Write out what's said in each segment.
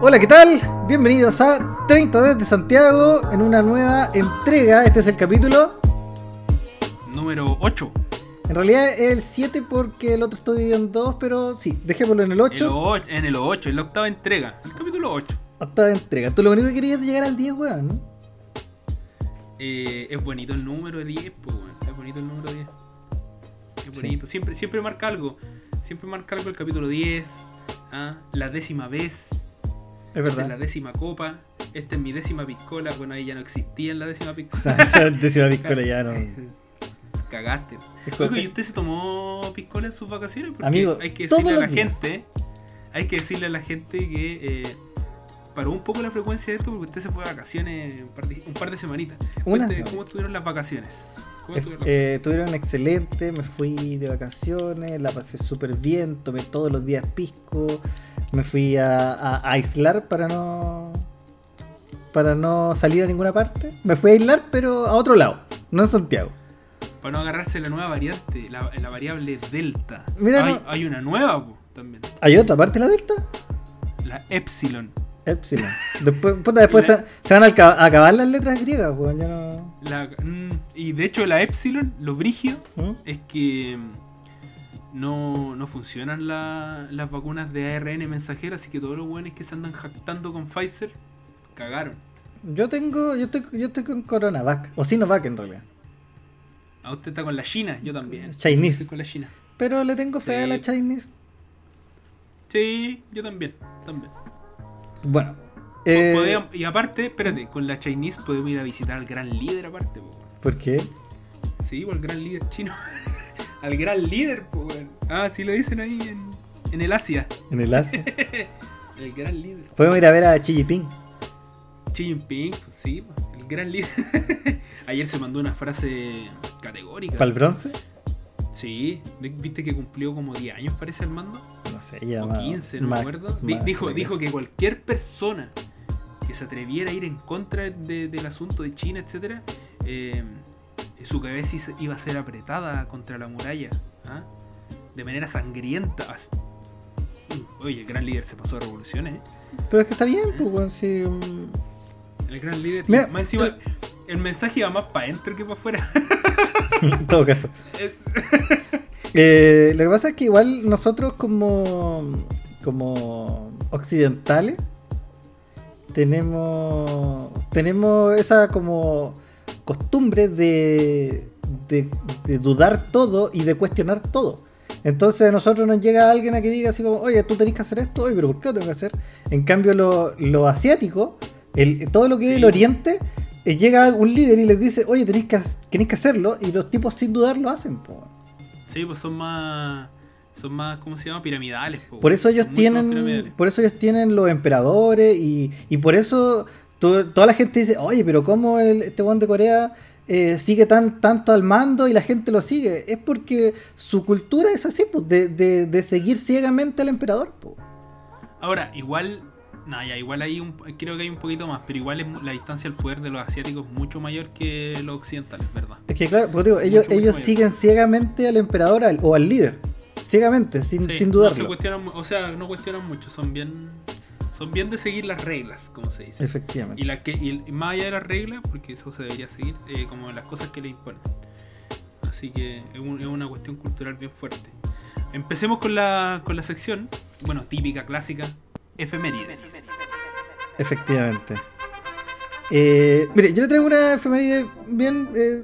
Hola, ¿qué tal? Bienvenidos a 30 desde Santiago en una nueva entrega. Este es el capítulo. Número 8. En realidad es el 7 porque el otro está dividido en 2, pero sí, dejémoslo en el 8. El en el 8, en la octava entrega. El capítulo 8. Octava entrega. Tú lo único que querías es llegar al 10, weón, ¿no? Eh, es bonito el número 10, pues, weón. Es bonito el número 10. Es bonito. Siempre, siempre marca algo. Siempre marca algo el capítulo 10. ¿ah? La décima vez. Es Esta es la verdad. décima copa. Esta es mi décima piscola. Bueno, ahí ya no existía en la décima O piscola. sea, esa décima piscola ya no. Cagaste. ¿y usted se tomó piscola en sus vacaciones? Porque Amigo, hay que decirle a la días. gente, hay que decirle a la gente que eh, paró un poco la frecuencia de esto porque usted se fue de vacaciones un par de, un par de semanitas. Cuente. ¿Cómo estuvieron las vacaciones? ¿Cómo estuvieron las eh, estuvieron excelentes, me fui de vacaciones, la pasé súper bien, tomé todos los días pisco, me fui a, a- a aislar para no para no salir a ninguna parte. Me fui a aislar pero a otro lado, no en Santiago. Para no agarrarse la nueva variante, la, la variable delta. Mira, hay, no- hay una nueva po, también, ¿Hay otra parte de la delta? la epsilon. Epsilon. Después, puta, después se, se van a acabar las letras griegas, weón, ya no. La- mm, y de hecho la epsilon, lo brigio, ¿Mm? es que no, no funcionan la- las vacunas de ARN mensajero, así que todos los buenos que se andan jactando con Pfizer cagaron. Yo tengo, yo estoy, yo estoy con Coronavac, o Sinovac en realidad. A usted está con la China, yo también. Chinese. Estoy con la China. Pero le tengo fe a la Chinese. Sí, yo también. también. Bueno. eh, Podemos- y aparte, espérate, con la Chinese podemos ir a visitar al gran líder aparte. po. ¿Por qué? Sí, o al gran líder chino. al gran líder, weón. Ah, sí lo dicen ahí en, en el Asia. En el Asia. El gran líder. Podemos ir a ver a Xi Jinping. Xi Jinping, pues sí, pues, el gran líder. Ayer se mandó una frase categórica. ¿Para el bronce? Sí, vi- viste que cumplió como 10 años parece el mando. No sé, ya O más- 15, no me acuerdo. Di- dijo, dijo que cualquier persona que se atreviera a ir en contra de- del asunto de China, etcétera, eh, su cabeza iba a ser apretada contra la muralla. ¿ah? De manera sangrienta. Oye, el gran líder se pasó a revoluciones, ¿eh? Pero es que está bien, pues, sí, mm, El gran líder. Mira, más encima, el mensaje iba más para adentro que para afuera. en todo caso. Es- Eh, lo que pasa es que igual nosotros como, como occidentales tenemos, tenemos esa como costumbre de, de, de dudar todo y de cuestionar todo. Entonces a nosotros nos llega alguien a que diga así como, oye, tú tenés que hacer esto, oye, pero ¿por qué lo tengo que hacer? En cambio, lo, lo asiático, el, todo lo que es el oriente, eh, llega un líder y les dice, oye, tenéis que, tenéis que hacerlo, y los tipos sin dudar lo hacen. po. Sí, pues son más. Son más, ¿cómo se llama? Piramidales. po, Por eso ellos tienen, por eso ellos tienen los emperadores y, y por eso to- toda la gente dice, oye, pero cómo el, este one de Corea eh, sigue tan tanto al mando y la gente lo sigue. Es porque su cultura es así, pues, de, de- de seguir ciegamente al emperador. pues. Ahora, igual. No, ya, igual hay un. Creo que hay un poquito más, pero igual es la distancia al poder de los asiáticos es mucho mayor que los occidentales, ¿verdad? Es que claro, porque digo, ellos, Mucho, ellos siguen ciegamente al emperador al- o al líder. Ciegamente, sin, Sí, sin No se dudarlo. cuestionan, o sea, no cuestionan mucho, son bien. Son bien de seguir las reglas, como se dice. Efectivamente. Y, la que, y más allá de las reglas, porque eso se debería seguir, eh, como las cosas que le imponen. Así que es, un- es una cuestión cultural bien fuerte. Empecemos con la, con la sección, bueno, típica, clásica, efemérides. Efectivamente. Eh, mire, yo le traigo una efeméride bien eh,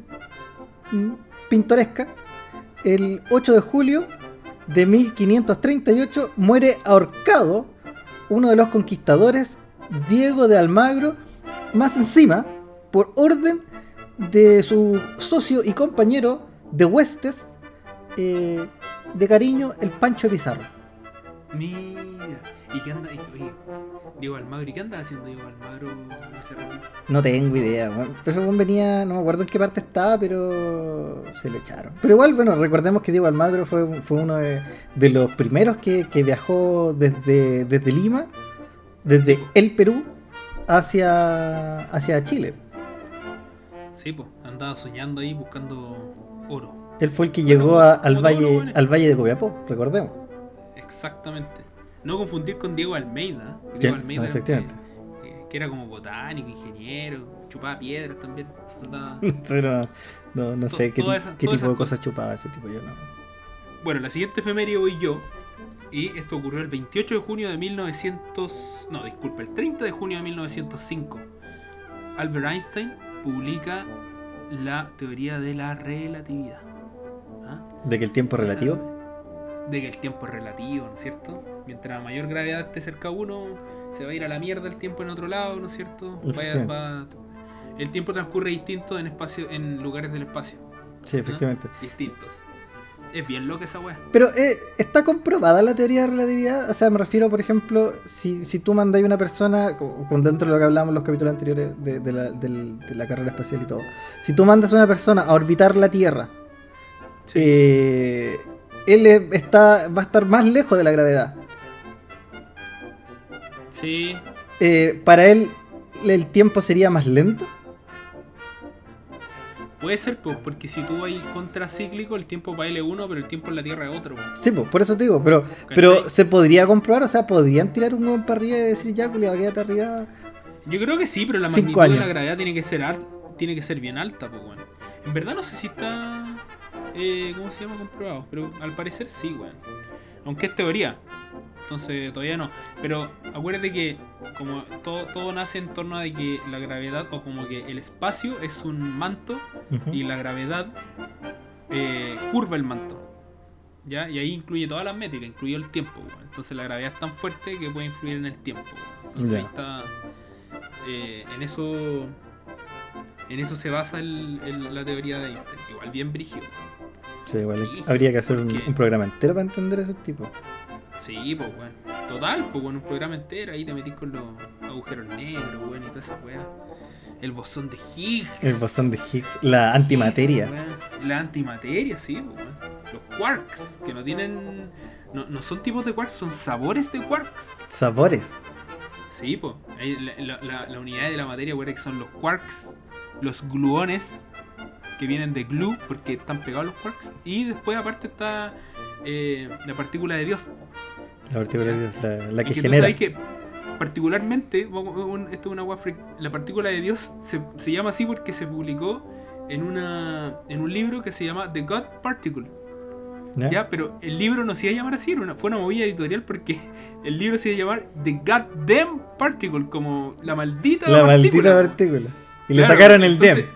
pintoresca. El 8 de julio de 1538 muere ahorcado uno de los conquistadores, Diego de Almagro, más encima, por orden de su socio y compañero de huestes eh, de cariño, el Pancho Pizarro. Mira, ¿y qué anda? oye, Diego Almagro, ¿y qué anda haciendo Diego Almagro ese ratito? No tengo idea, weón. Pero ese venía, no me acuerdo en qué parte estaba, pero se lo echaron. Pero igual, bueno, recordemos que Diego Almagro fue, fue uno de, de los primeros que, que viajó desde, desde Lima, desde el Perú, hacia, hacia Chile. Sí, pues, andaba soñando ahí buscando oro. Él fue el que llegó a- al, valle, al valle de Copiapó, recordemos. Exactamente. No confundir con Diego Almeida. Diego Almeida, efectivamente. Que, que era como botánico, ingeniero, chupaba piedras también. andaba- no, no, no sé qué, tipo de cosas chupaba ese tipo. Yo no. Bueno, la siguiente efeméride voy yo. Y esto ocurrió el 28 de junio de 1900. No, disculpa, el 30 de junio de 1905. Albert Einstein publica la teoría de la relatividad. ¿Ah? De que el tiempo es relativo. De que el tiempo es relativo, ¿no es cierto? Mientras mayor gravedad esté cerca uno, se va a ir a la mierda el tiempo en otro lado, ¿no es cierto? Vaya- Efectivamente. va- el tiempo transcurre distinto en espacio, en lugares del espacio. Sí, efectivamente. Distintos. Es bien loca esa wea. Pero eh, está comprobada la teoría de relatividad. O sea, me refiero, por ejemplo, si, si tú mandas a una persona, co- con dentro de lo que hablamos en los capítulos anteriores de, de la, del- de la carrera espacial y todo, si tú mandas a una persona a orbitar la Tierra, Sí. eh, él es- está, va a estar más lejos de la gravedad. Sí, Eh, para él, el tiempo sería más lento. puede ser, pues, porque si tú vas contracíclico, el tiempo para él es uno, pero el tiempo en la Tierra es otro. Sí, pues, por eso te digo, pero, pero se podría comprobar, o sea, podrían tirar un hueón para arriba y decir, ya, culiao, quédate arriba. Yo creo que sí, pero la magnitud años. de la gravedad tiene que ser al- tiene que ser bien alta, pues, bueno. En verdad no sé si está, eh, ¿cómo se llama? Comprobado, pero al parecer sí, weón. Aunque es teoría, entonces todavía no. Pero acuérdate que como todo, todo nace en torno a de que la gravedad o como que el espacio es un manto y la gravedad eh, curva el manto. ¿Ya? Y ahí incluye todas las métricas, incluye el tiempo. Entonces la gravedad es tan fuerte que puede influir en el tiempo. Entonces ahí está. eh, en eso. En eso se basa el- el- la teoría de Einstein. Igual bien brígido. Sí, igual habría que hacer un, un programa entero para entender ese tipo. Sí, pues bueno. Total, pues bueno, un programa entero, ahí te metís con los agujeros negros, weón, y toda esa weá. El bosón de Higgs. El bosón de Higgs, la antimateria. Higgs, weón. La antimateria, sí, pues weón. Los quarks, que no tienen. No, no son tipos de quarks, son sabores de quarks. Sabores. Sí, pues. La, la- la unidad de la materia, weón, que son los quarks, los gluones, que vienen de glue, porque están pegados los quarks. Y después, aparte, está eh, la partícula de Dios. La partícula de Dios, la, que que tú genera. sabes que particularmente, un- esto es una agua freak, la partícula de Dios se, se llama así porque se publicó en una en un libro que se llama The God Particle. ¿Ya? ¿Ya? Pero el libro no se iba a llamar así, era una- fue una movida editorial porque el libro se iba a llamar The Goddamn Particle, como la maldita La partícula. maldita partícula. Y le sacaron el entonces, DEM.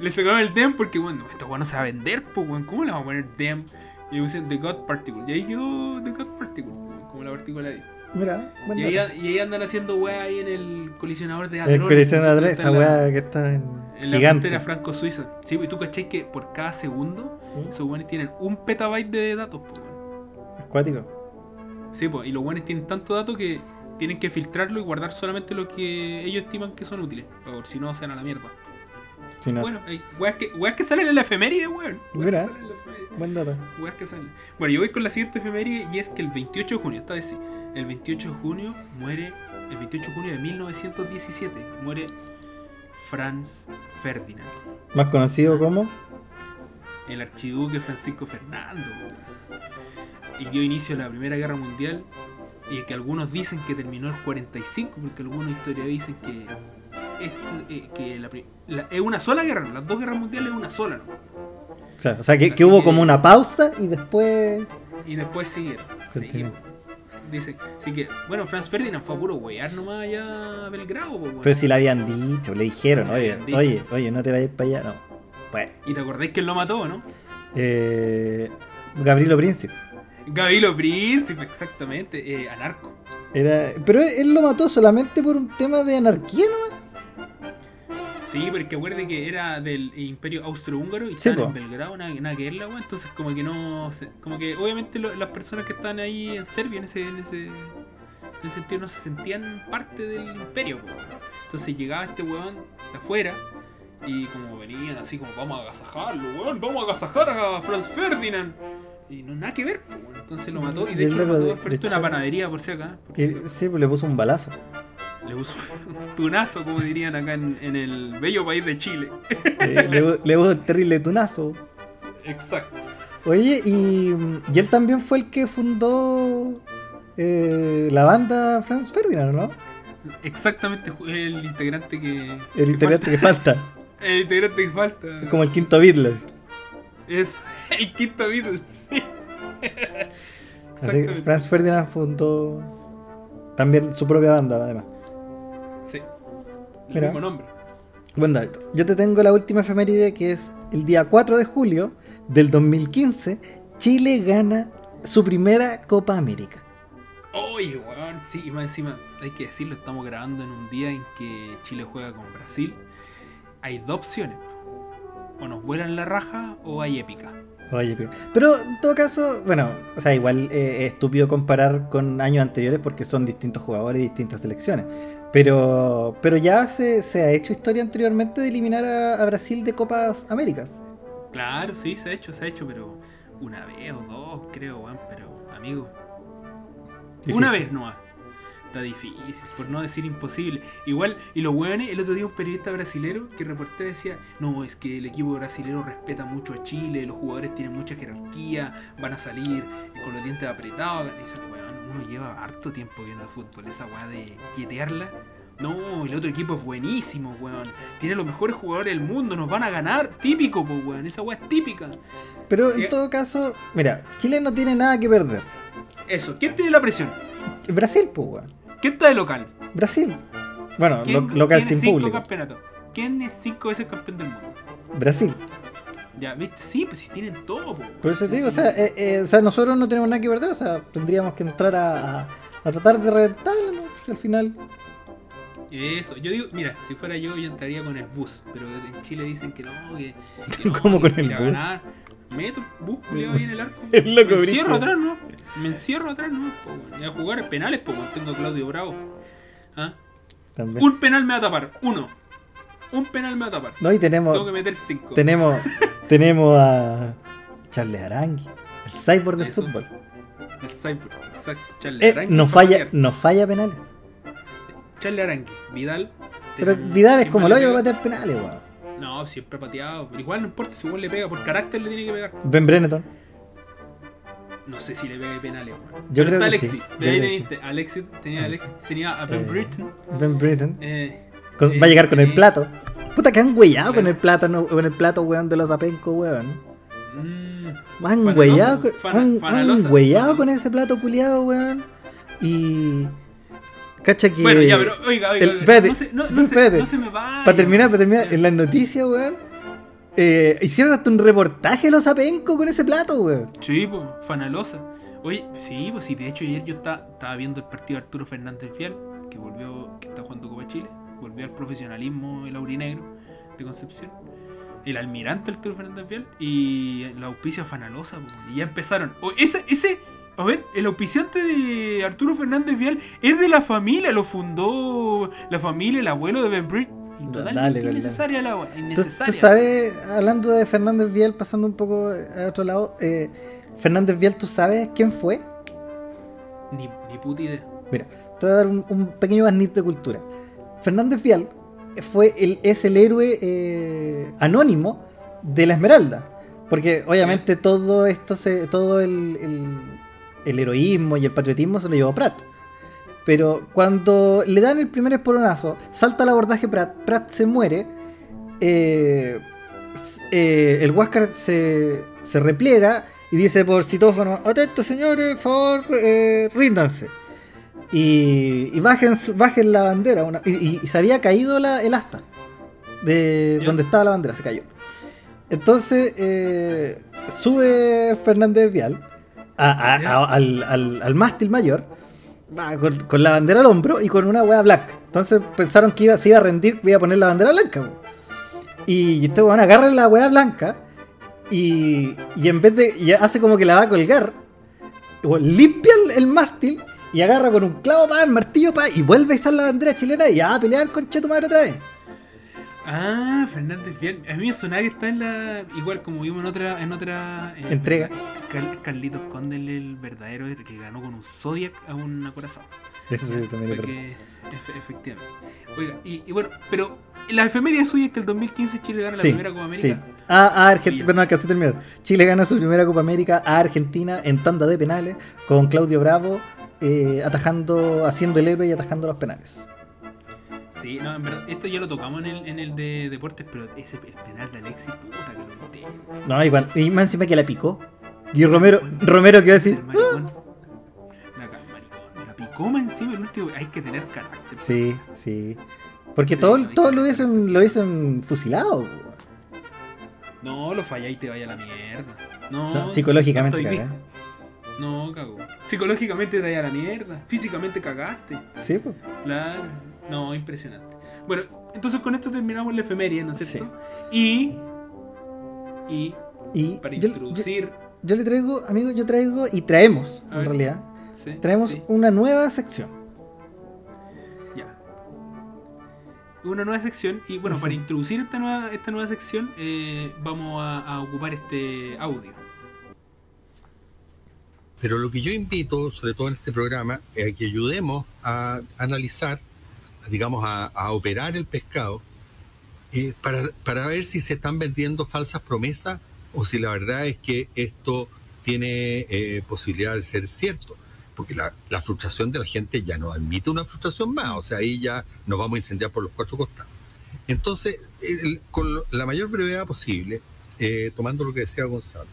Le sacaron el DEM porque, bueno, esta weá no se va a vender, pues. ¿Cómo le vamos a poner DEM? Y le pusieron The God Particle. Y ahí quedó The God Particle, como la partícula Dios. Mira, Y ahí, y ahí andan haciendo weá ahí en el colisionador de El hadrones. Andrés, Está esa weá que está en En la frontera franco-suiza. Sí, y tú cachai que por cada segundo ¿Mm? esos weones tienen un petabyte de datos, pues. Acuático. Sí, pues, y los weones tienen tanto dato que tienen que filtrarlo y guardar solamente lo que ellos estiman que son útiles. Por si no, se a la mierda. Bueno, hay weas que, weas que salen en la efeméride, weón. Mira. buen dato. Weas que salen. Bueno, yo voy con la siguiente efeméride y es que el 28 de junio, esta vez sí, el 28 de junio muere, el 28 de junio de 1917, muere Franz Ferdinand, Más conocido como. el archiduque Francisco Fernando, y dio inicio a la Primera Guerra Mundial y que algunos dicen que terminó el 45, porque algunos historiadores dicen que, esto, eh, que la es una sola guerra, las dos guerras mundiales es una sola, ¿no? Claro, o sea, que, que hubo como una pausa y después. Y después siguieron. Dice, así que, bueno, Franz Ferdinand fue a puro wear nomás allá a Belgrado, weón. Pero si le habían dicho, le dijeron, Le oye, dicho. oye, oye, no te vayas para allá, no. Pues, Y te acordáis que él lo mató, ¿no? eh, Gabrielo Príncipe. Gavilo Príncipe, exactamente, eh, anarco. Era, pero él lo mató solamente por un tema de anarquía, ¿no? Sí, porque acuerde que era del imperio austrohúngaro y estaban en Belgrado, nada, nada que ver la weá, entonces como que no se- como que obviamente lo- las personas que están ahí en Serbia en ese, en ese, en ese sentido no se sentían parte del imperio, weón. entonces llegaba este weón de afuera y como venían así como vamos a agasajarlo, weón, vamos a agasajar a Franz Ferdinand y no nada que ver, weón. entonces lo mató y de hecho lo mató de- frente de una panadería por si acá, por si acá. sí, pues le puso un balazo. Le puso un tunazo como dirían acá en, en el bello país de Chile. Eh, le, pu- le puso un terrible tunazo. Exacto. Oye, y, y él también fue el que fundó eh, la banda Franz Ferdinand, ¿no? Exactamente el integrante que. El integrante que falta. El integrante que falta. Como el quinto Beatles. Es el quinto Beatles, sí. Así que. Franz Ferdinand fundó también su propia banda, además. Sí. El Mira. mismo nombre. Buen dato. Yo te tengo la última efeméride que es el día 4 de julio del 2015. Chile gana su primera Copa América. Oye, weón, sí, y más encima, hay que decirlo, estamos grabando en un día en que Chile juega con Brasil. Hay dos opciones. O nos vuelan la raja o hay épica. Oye, pero, pero en todo caso, bueno, o sea, igual eh, es estúpido comparar con años anteriores porque son distintos jugadores y distintas selecciones. Pero, pero ya se, se ha hecho historia anteriormente de eliminar a, a Brasil de Copas Américas. Claro, sí, se ha hecho, se ha hecho, pero una vez o dos, creo, weón, pero amigo, una vez nomás. Está difícil, por no decir imposible. Igual, y los weones, el otro día un periodista brasilero que reporté decía, no, es que el equipo brasilero respeta mucho a Chile, los jugadores tienen mucha jerarquía, van a salir con los dientes apretados. Y uno lleva harto tiempo viendo fútbol, esa weá de quietearla. No, el otro equipo es buenísimo, weón. Tiene los mejores jugadores del mundo, nos van a ganar. Típico, pues, weón. Esa weá es típica. Pero en Eh. todo caso, mira, Chile no tiene nada que perder. Eso, ¿quién tiene la presión? Brasil, pues, weón. ¿Quién está de local? Brasil. Bueno, lo- ¿Quién local sin cinco público. ¿Quién es cinco veces campeón del mundo? Brasil. Ya, ¿viste? Sí, pues si tienen todo, po. Por eso te digo, o sea, eh, eh, o sea, nosotros no tenemos nada que perder, o sea, tendríamos que entrar a, a- a tratar de reventarlo, ¿no? Pues al final. Eso, yo digo, mira, si fuera yo, yo entraría con el bus. Pero en Chile dicen que no, que. que no, ¿Cómo que con el bus? ganar. Meto el bus, culiado ahí en el arco. El loco Me encierro atrás, ¿no? Me encierro atrás, ¿no? Po. Y a jugar penales, pues, tengo a Claudio Bravo. ¿Ah? También. Un penal me va a tapar, uno. Un penal me va a tapar. No, y tenemos, Tengo que meter cinco. tenemos, tenemos a Charles Arangui, el cyborg del Eso. fútbol. El Cypher, exacto. Charles Eh, Arangui no para falla, patear. no falla penales. Charles Arangui, Vidal. Pero Vidal es ¿quién como el hoyo para pega? patear penales, weón. No, siempre pateado. Pero igual no importa, si igual le pega, por carácter le tiene que pegar. Ben Brenneton. No sé si le pega penales, weón. Yo Pero creo está que Alexis. sí, ahí teniste. Alexis, tenía, Alexis, tenía a Ben Eh, Britton. Ben Brenneton. Eh, eh, va a llegar con el eh, plato. Puta que han huellado con el plátano, con el plato, weón, de los apencos, weón. mm, Han huellado, han, han con ese plato culiado, weón. Y. Cacha que. Bueno, ya, pero oiga, oiga. el- oiga, espérate, no, se, no, no, espérate. se, no se me va. Para terminar, para terminar, en las noticias, weón. eh, hicieron hasta un reportaje los apencos con ese plato, weón. Sí, pues, fanalosa. Oye, sí, pues sí, de hecho ayer yo estaba, estaba viendo el partido de Arturo Fernández Fial, que volvió, que está jugando volvió al profesionalismo el aurinegro de Concepción. El almirante Arturo Fernández Fial y la auspicia fanalosa, y ya empezaron. O- ese, ese, a ver, el auspiciante de Arturo Fernández Vial es de la familia, lo fundó la familia, el abuelo de Ben Britt. Totalmente dale, innecesaria el agua, ¿Tú, innecesaria. tú sabes, hablando de Fernández Vial, pasando un poco a otro lado, eh, Fernández Vial, ¿tú sabes quién fue? Ni, ni puta idea. Mira, te voy a dar un, un pequeño barniz de cultura. Fernández Vial fue el, es el héroe eh, anónimo de la Esmeralda. Porque obviamente todo esto, se, todo el, el- heroísmo y el patriotismo se lo llevó Prat. Pero cuando le dan el primer esporonazo, salta al abordaje Prat, Prat se muere, eh, eh, el Huáscar se, se repliega y dice por citófono, atentos señores, por favor, ríndanse. Y, y bajen, bajen la bandera. una- y, se había caído la- el asta de donde estaba la bandera, se cayó. Entonces eh, sube Fernández Vial a- a- Ya. a- al, al- al mástil mayor va con, con la bandera al hombro y con una hueá blanca. Entonces pensaron que iba, se iba a rendir, iba a poner la bandera blanca. Y este weón agarra la hueá blanca y, y en vez de. y hace como que la va a colgar, limpia el, el mástil y agarra con un clavo para el martillo pa, y vuelve a estar la bandera chilena y a pelear con Cheto Madre otra vez. Ah, Fernández Vial. A mí me sonaba que está en la. Igual como vimos en otra. En otra eh, Entrega. Car- Carlitos Conde, el- verdadero que ganó con un Zodiac a un acorazado. Eso sí, también lo Fue creo. que- efe- efectivamente. Oiga, y, y bueno, pero la efeméride suya es que el 2015 Chile gana la Sí, primera Copa sí. América. A, a Argentina, Bien. pero no alcancé a terminar. Chile gana su primera Copa América a Argentina en tanda de penales con Claudio Bravo eh, atajando, haciendo el héroe y atajando los penales. Sí, no, en verdad, esto ya lo tocamos en el, en el de deportes, pero ese el penal de Alexis, puta que lo grité. No, igual, y más encima que la picó. Y Romero, Romero que va a decir. La, ca- maricón, la picó más encima el último. Hay que tener carácter. pues. sí, sí. Porque Sí, todo, todo lo hubiesen, lo hubiesen fusilado. No, lo falláis y te vaya a la mierda. No, O sea, psicológicamente estoy cagá. bien. No, cagó. Psicológicamente te a la mierda. Físicamente cagaste. Sí, pues. Claro. No, impresionante. Bueno, entonces con esto terminamos la efeméride, ¿no es cierto? Y. Y Y para yo, yo- introducir. yo le traigo, amigo, yo traigo y traemos, A en ver. realidad, sí, traemos sí, una nueva sección. ya. Una nueva sección. Y bueno, Sí. para introducir esta nueva, esta nueva sección, eh, vamos a, a ocupar este audio. Pero lo que yo invito, sobre todo en este programa, es a que ayudemos a analizar, digamos, a, operar el pescado eh, para, para ver si se están vendiendo falsas promesas o si la verdad es que esto tiene eh, posibilidad de ser cierto. Porque la, frustración de la gente ya no admite una frustración más, o sea, ahí ya nos vamos a incendiar por los cuatro costados. Entonces, con la mayor brevedad posible, eh, tomando lo que decía Gonzalo,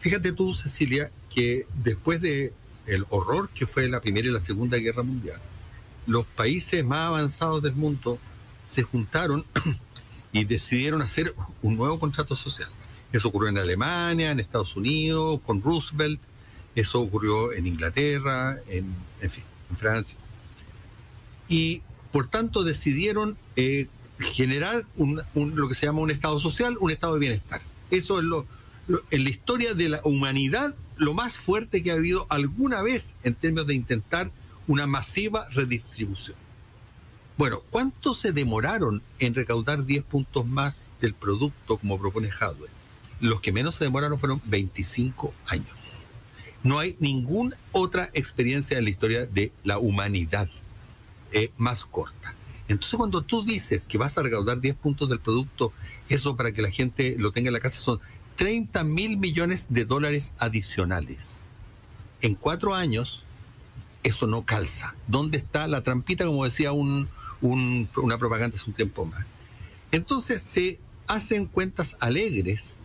Fíjate tú, Cecilia, que después de el horror que fue la Primera y la Segunda Guerra Mundial, los países más avanzados del mundo se juntaron y decidieron hacer un nuevo contrato social. Eso ocurrió en Alemania, en Estados Unidos, con Roosevelt, eso ocurrió en Inglaterra, en, fin, en Francia. Y por tanto decidieron eh, generar un- lo que se llama un Estado social, un Estado de bienestar. Eso es lo, lo- en la historia de la humanidad lo más fuerte que ha habido alguna vez en términos de intentar una masiva redistribución. Bueno, ¿cuánto se demoraron en recaudar 10 puntos más del producto como propone Hadwe? Los que menos se demoraron fueron 25 años. No hay ninguna otra experiencia en la historia de la humanidad eh, más corta. Entonces, cuando tú dices que vas a recaudar 10 puntos del producto, eso para que la gente lo tenga en la casa son 30 mil millones de dólares adicionales. En cuatro años, eso no calza. ¿Dónde está la trampita, como decía un, un- una propaganda hace un tiempo más? Entonces se hacen cuentas alegres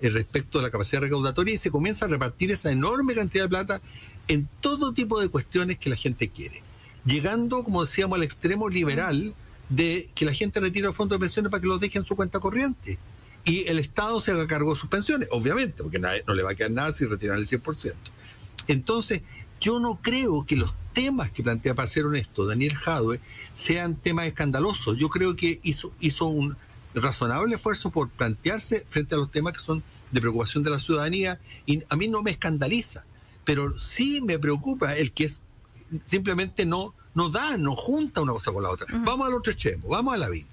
eh, respecto a la capacidad recaudatoria y se comienza a repartir esa enorme cantidad de plata en todo tipo de cuestiones que la gente quiere. Llegando, como decíamos, al extremo liberal de que la gente retira el fondo de pensiones para que los deje en su cuenta corriente. Y el Estado se haga cargo de sus pensiones, obviamente, porque nadie- no le va a quedar nada si retiran el 100%. Entonces, yo no creo que los temas que plantea, para ser honesto, Daniel Jadwe, sean temas escandalosos. Yo creo que hizo, hizo un razonable esfuerzo por plantearse frente a los temas que son de preocupación de la ciudadanía y a mí no me escandaliza, pero sí me preocupa el que es simplemente no, no da, no junta una cosa con la otra. Vamos al otro extremo, vamos a la vida.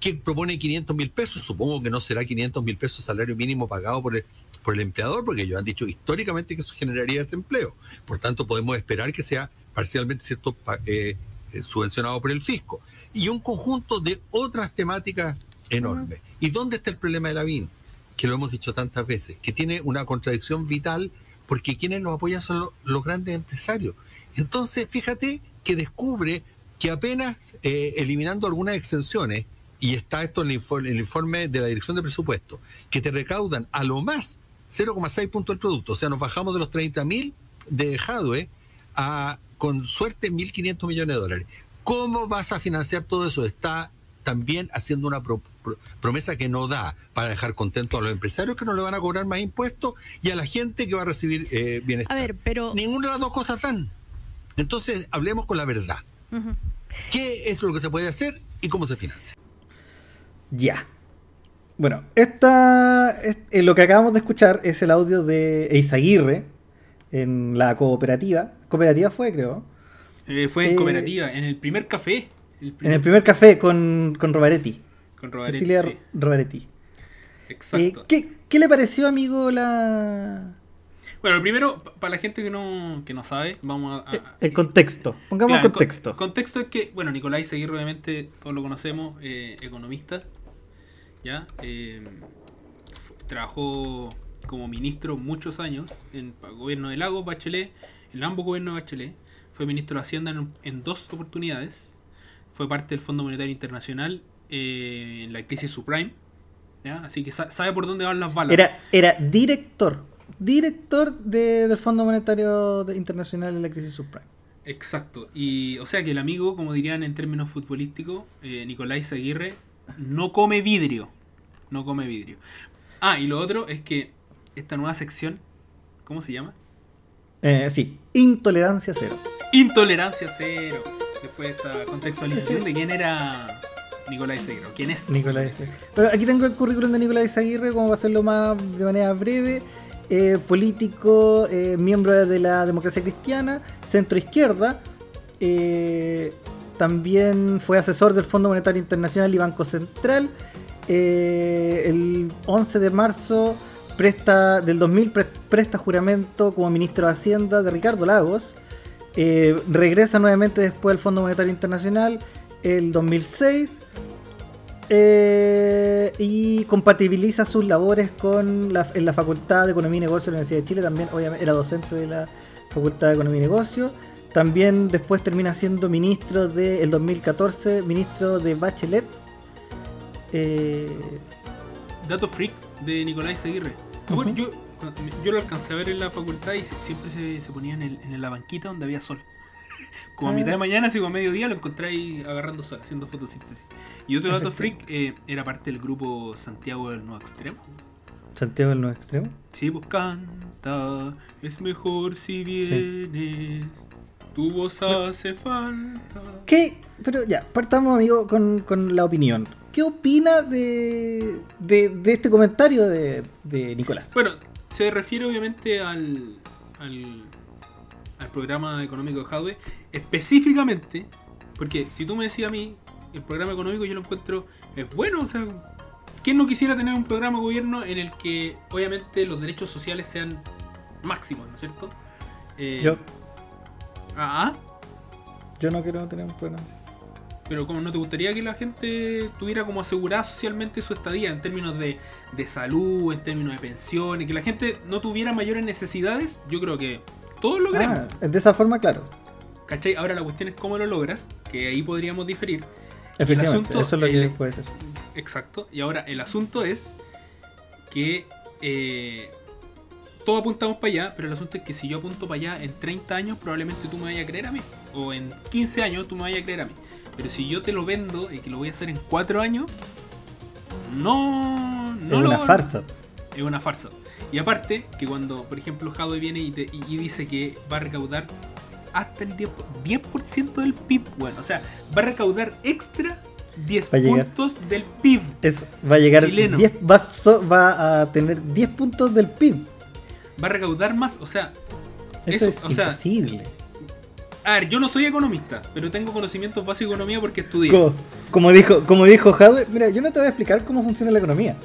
Que propone 500 mil pesos, supongo que no será 500 mil pesos salario mínimo pagado por el, por el empleador, porque ellos han dicho históricamente que eso generaría desempleo. Por tanto, podemos esperar que sea parcialmente cierto eh, eh, subvencionado por el fisco. Y un conjunto de otras temáticas enormes. ¿Y dónde está el problema de la BIN? Que lo hemos dicho tantas veces, que tiene una contradicción vital porque quienes nos apoyan son lo- los grandes empresarios. Entonces, fíjate que descubre que apenas eh, eliminando algunas exenciones, y está esto en el, informe, en el informe de la Dirección de Presupuesto, que te recaudan a lo más 0,6 puntos del producto, o sea, nos bajamos de los 30 mil de Jadwe a, con suerte, 1.500 millones de dólares. ¿Cómo vas a financiar todo eso? Está también haciendo una pro- pro- promesa que no da para dejar contentos a los empresarios que no le van a cobrar más impuestos y a la gente que va a recibir eh, bienestar. A ver, pero. Ninguna de las dos cosas dan. Entonces, hablemos con la verdad. ¿Qué es lo que se puede hacer y cómo se financia? Ya. Bueno, esta, es- eh, lo que acabamos de escuchar es el audio de Eizaguirre en la cooperativa. Cooperativa fue, creo. Eh, fue en Eh, cooperativa, en el primer café. El En el primer café con, con Rovaretti. Con Rovaretti, Cecilia sí. Eh, Exacto. ¿qué, qué le pareció, amigo, la Bueno, primero, pa- para la gente que no, que no sabe, vamos a... a- el contexto? Pongamos Claro, el contexto. con- contexto es que, bueno, Nicolás Seguir, obviamente, todos lo conocemos, economista, ¿ya? Eh, fu- trabajó como ministro muchos años en el gobierno de Lagos, Bachelet, en ambos gobiernos de Bachelet. Fue ministro de Hacienda en, en dos oportunidades. Fue parte del Fondo Monetario Internacional eh, en la crisis subprime. ¿ya? Así que sa- sabe por dónde van las balas. Era, era director, director de- del Fondo Monetario Internacional en la crisis subprime. Exacto. Y o sea que el amigo, como dirían en términos futbolísticos, eh, Nicolás Aguirre, no come vidrio. No come vidrio. Ah, y lo otro es que esta nueva sección, ¿cómo se llama? Eh, sí, intolerancia cero. Intolerancia cero. Después de esta contextualización de quién era Nicolás Aguirre. ¿Quién es? Nicolás. Pero aquí tengo el currículum de Nicolás Izaguirre, como va a hacerlo más de manera breve. Eh, político, eh, miembro de la democracia cristiana, centro izquierda. eh, también fue asesor del Fondo Monetario Internacional y Banco Central. Eh, el 11 de marzo presta, del 2000 pre- presta juramento como ministro de Hacienda de Ricardo Lagos. Eh, regresa nuevamente después al Fondo Monetario Internacional el 2006 eh, y compatibiliza sus labores con la, en la Facultad de Economía y Negocio de la Universidad de Chile. También, obviamente, era docente de la Facultad de Economía y Negocio. También después termina siendo ministro del el 2014, ministro de Bachelet. Eh, Dato freak de Nicolás Aguirre. Ah, yo, yo lo alcancé a ver en la facultad y siempre se, se ponía en, el- en la banquita donde había sol. Como a Ah. mitad de mañana, así como a mediodía, lo encontré ahí agarrando sol, haciendo fotosíntesis. Y otro dato freak, eh, era parte del grupo Santiago del Nuevo Extremo. Santiago del Nuevo Extremo. Si vos canta, es mejor si vienes. Tu voz hace falta. ¿Qué? Pero ya, partamos, amigo, con, con la opinión. ¿Qué opina de, de, de este comentario de, de Nicolás? Bueno, se refiere obviamente al, al, al programa económico de Jadwe, específicamente, porque si tú me decías a mí, el programa económico yo lo encuentro es bueno, o sea, ¿quién no quisiera tener un programa de gobierno en el que obviamente los derechos sociales sean máximos, ¿no es cierto? Eh, Yo, Ah, yo no quiero tener un programa así. pero como no te gustaría que la gente tuviera como asegurada socialmente su estadía en términos de, de salud, en términos de pensiones, que la gente no tuviera mayores necesidades, yo creo que todos lo queremos. Ah, de esa forma, claro. ¿Cachai? Ahora la cuestión es cómo lo logras, que ahí podríamos diferir. Efectivamente, asunto- eso es lo que puede ser. Exacto. Y ahora el asunto es que eh, todos apuntamos para allá, pero el asunto es que si yo apunto para allá en 30 años, probablemente tú me vayas a creer a mí. O en 15 años tú me vayas a creer a mí. Pero si yo te lo vendo y que lo voy a hacer en 4 años, no... no es lo- una farsa. Es una farsa. Y aparte, que cuando, por ejemplo, Jadwe viene y, te- y- dice que va a recaudar hasta el 10%, 10% del PIB, bueno, o sea, va a recaudar extra 10 Va a llegar. puntos del PIB. Es, va a llegar Chileno. 10, va, a so- va a tener 10 puntos del PIB. Va a recaudar más, o sea, Eso, Eso, es o sea, imposible. a ver, yo no soy economista, pero tengo conocimientos básicos de economía porque estudié. Como, como dijo, como dijo Jadwe, mira, yo no te voy a explicar cómo funciona la economía.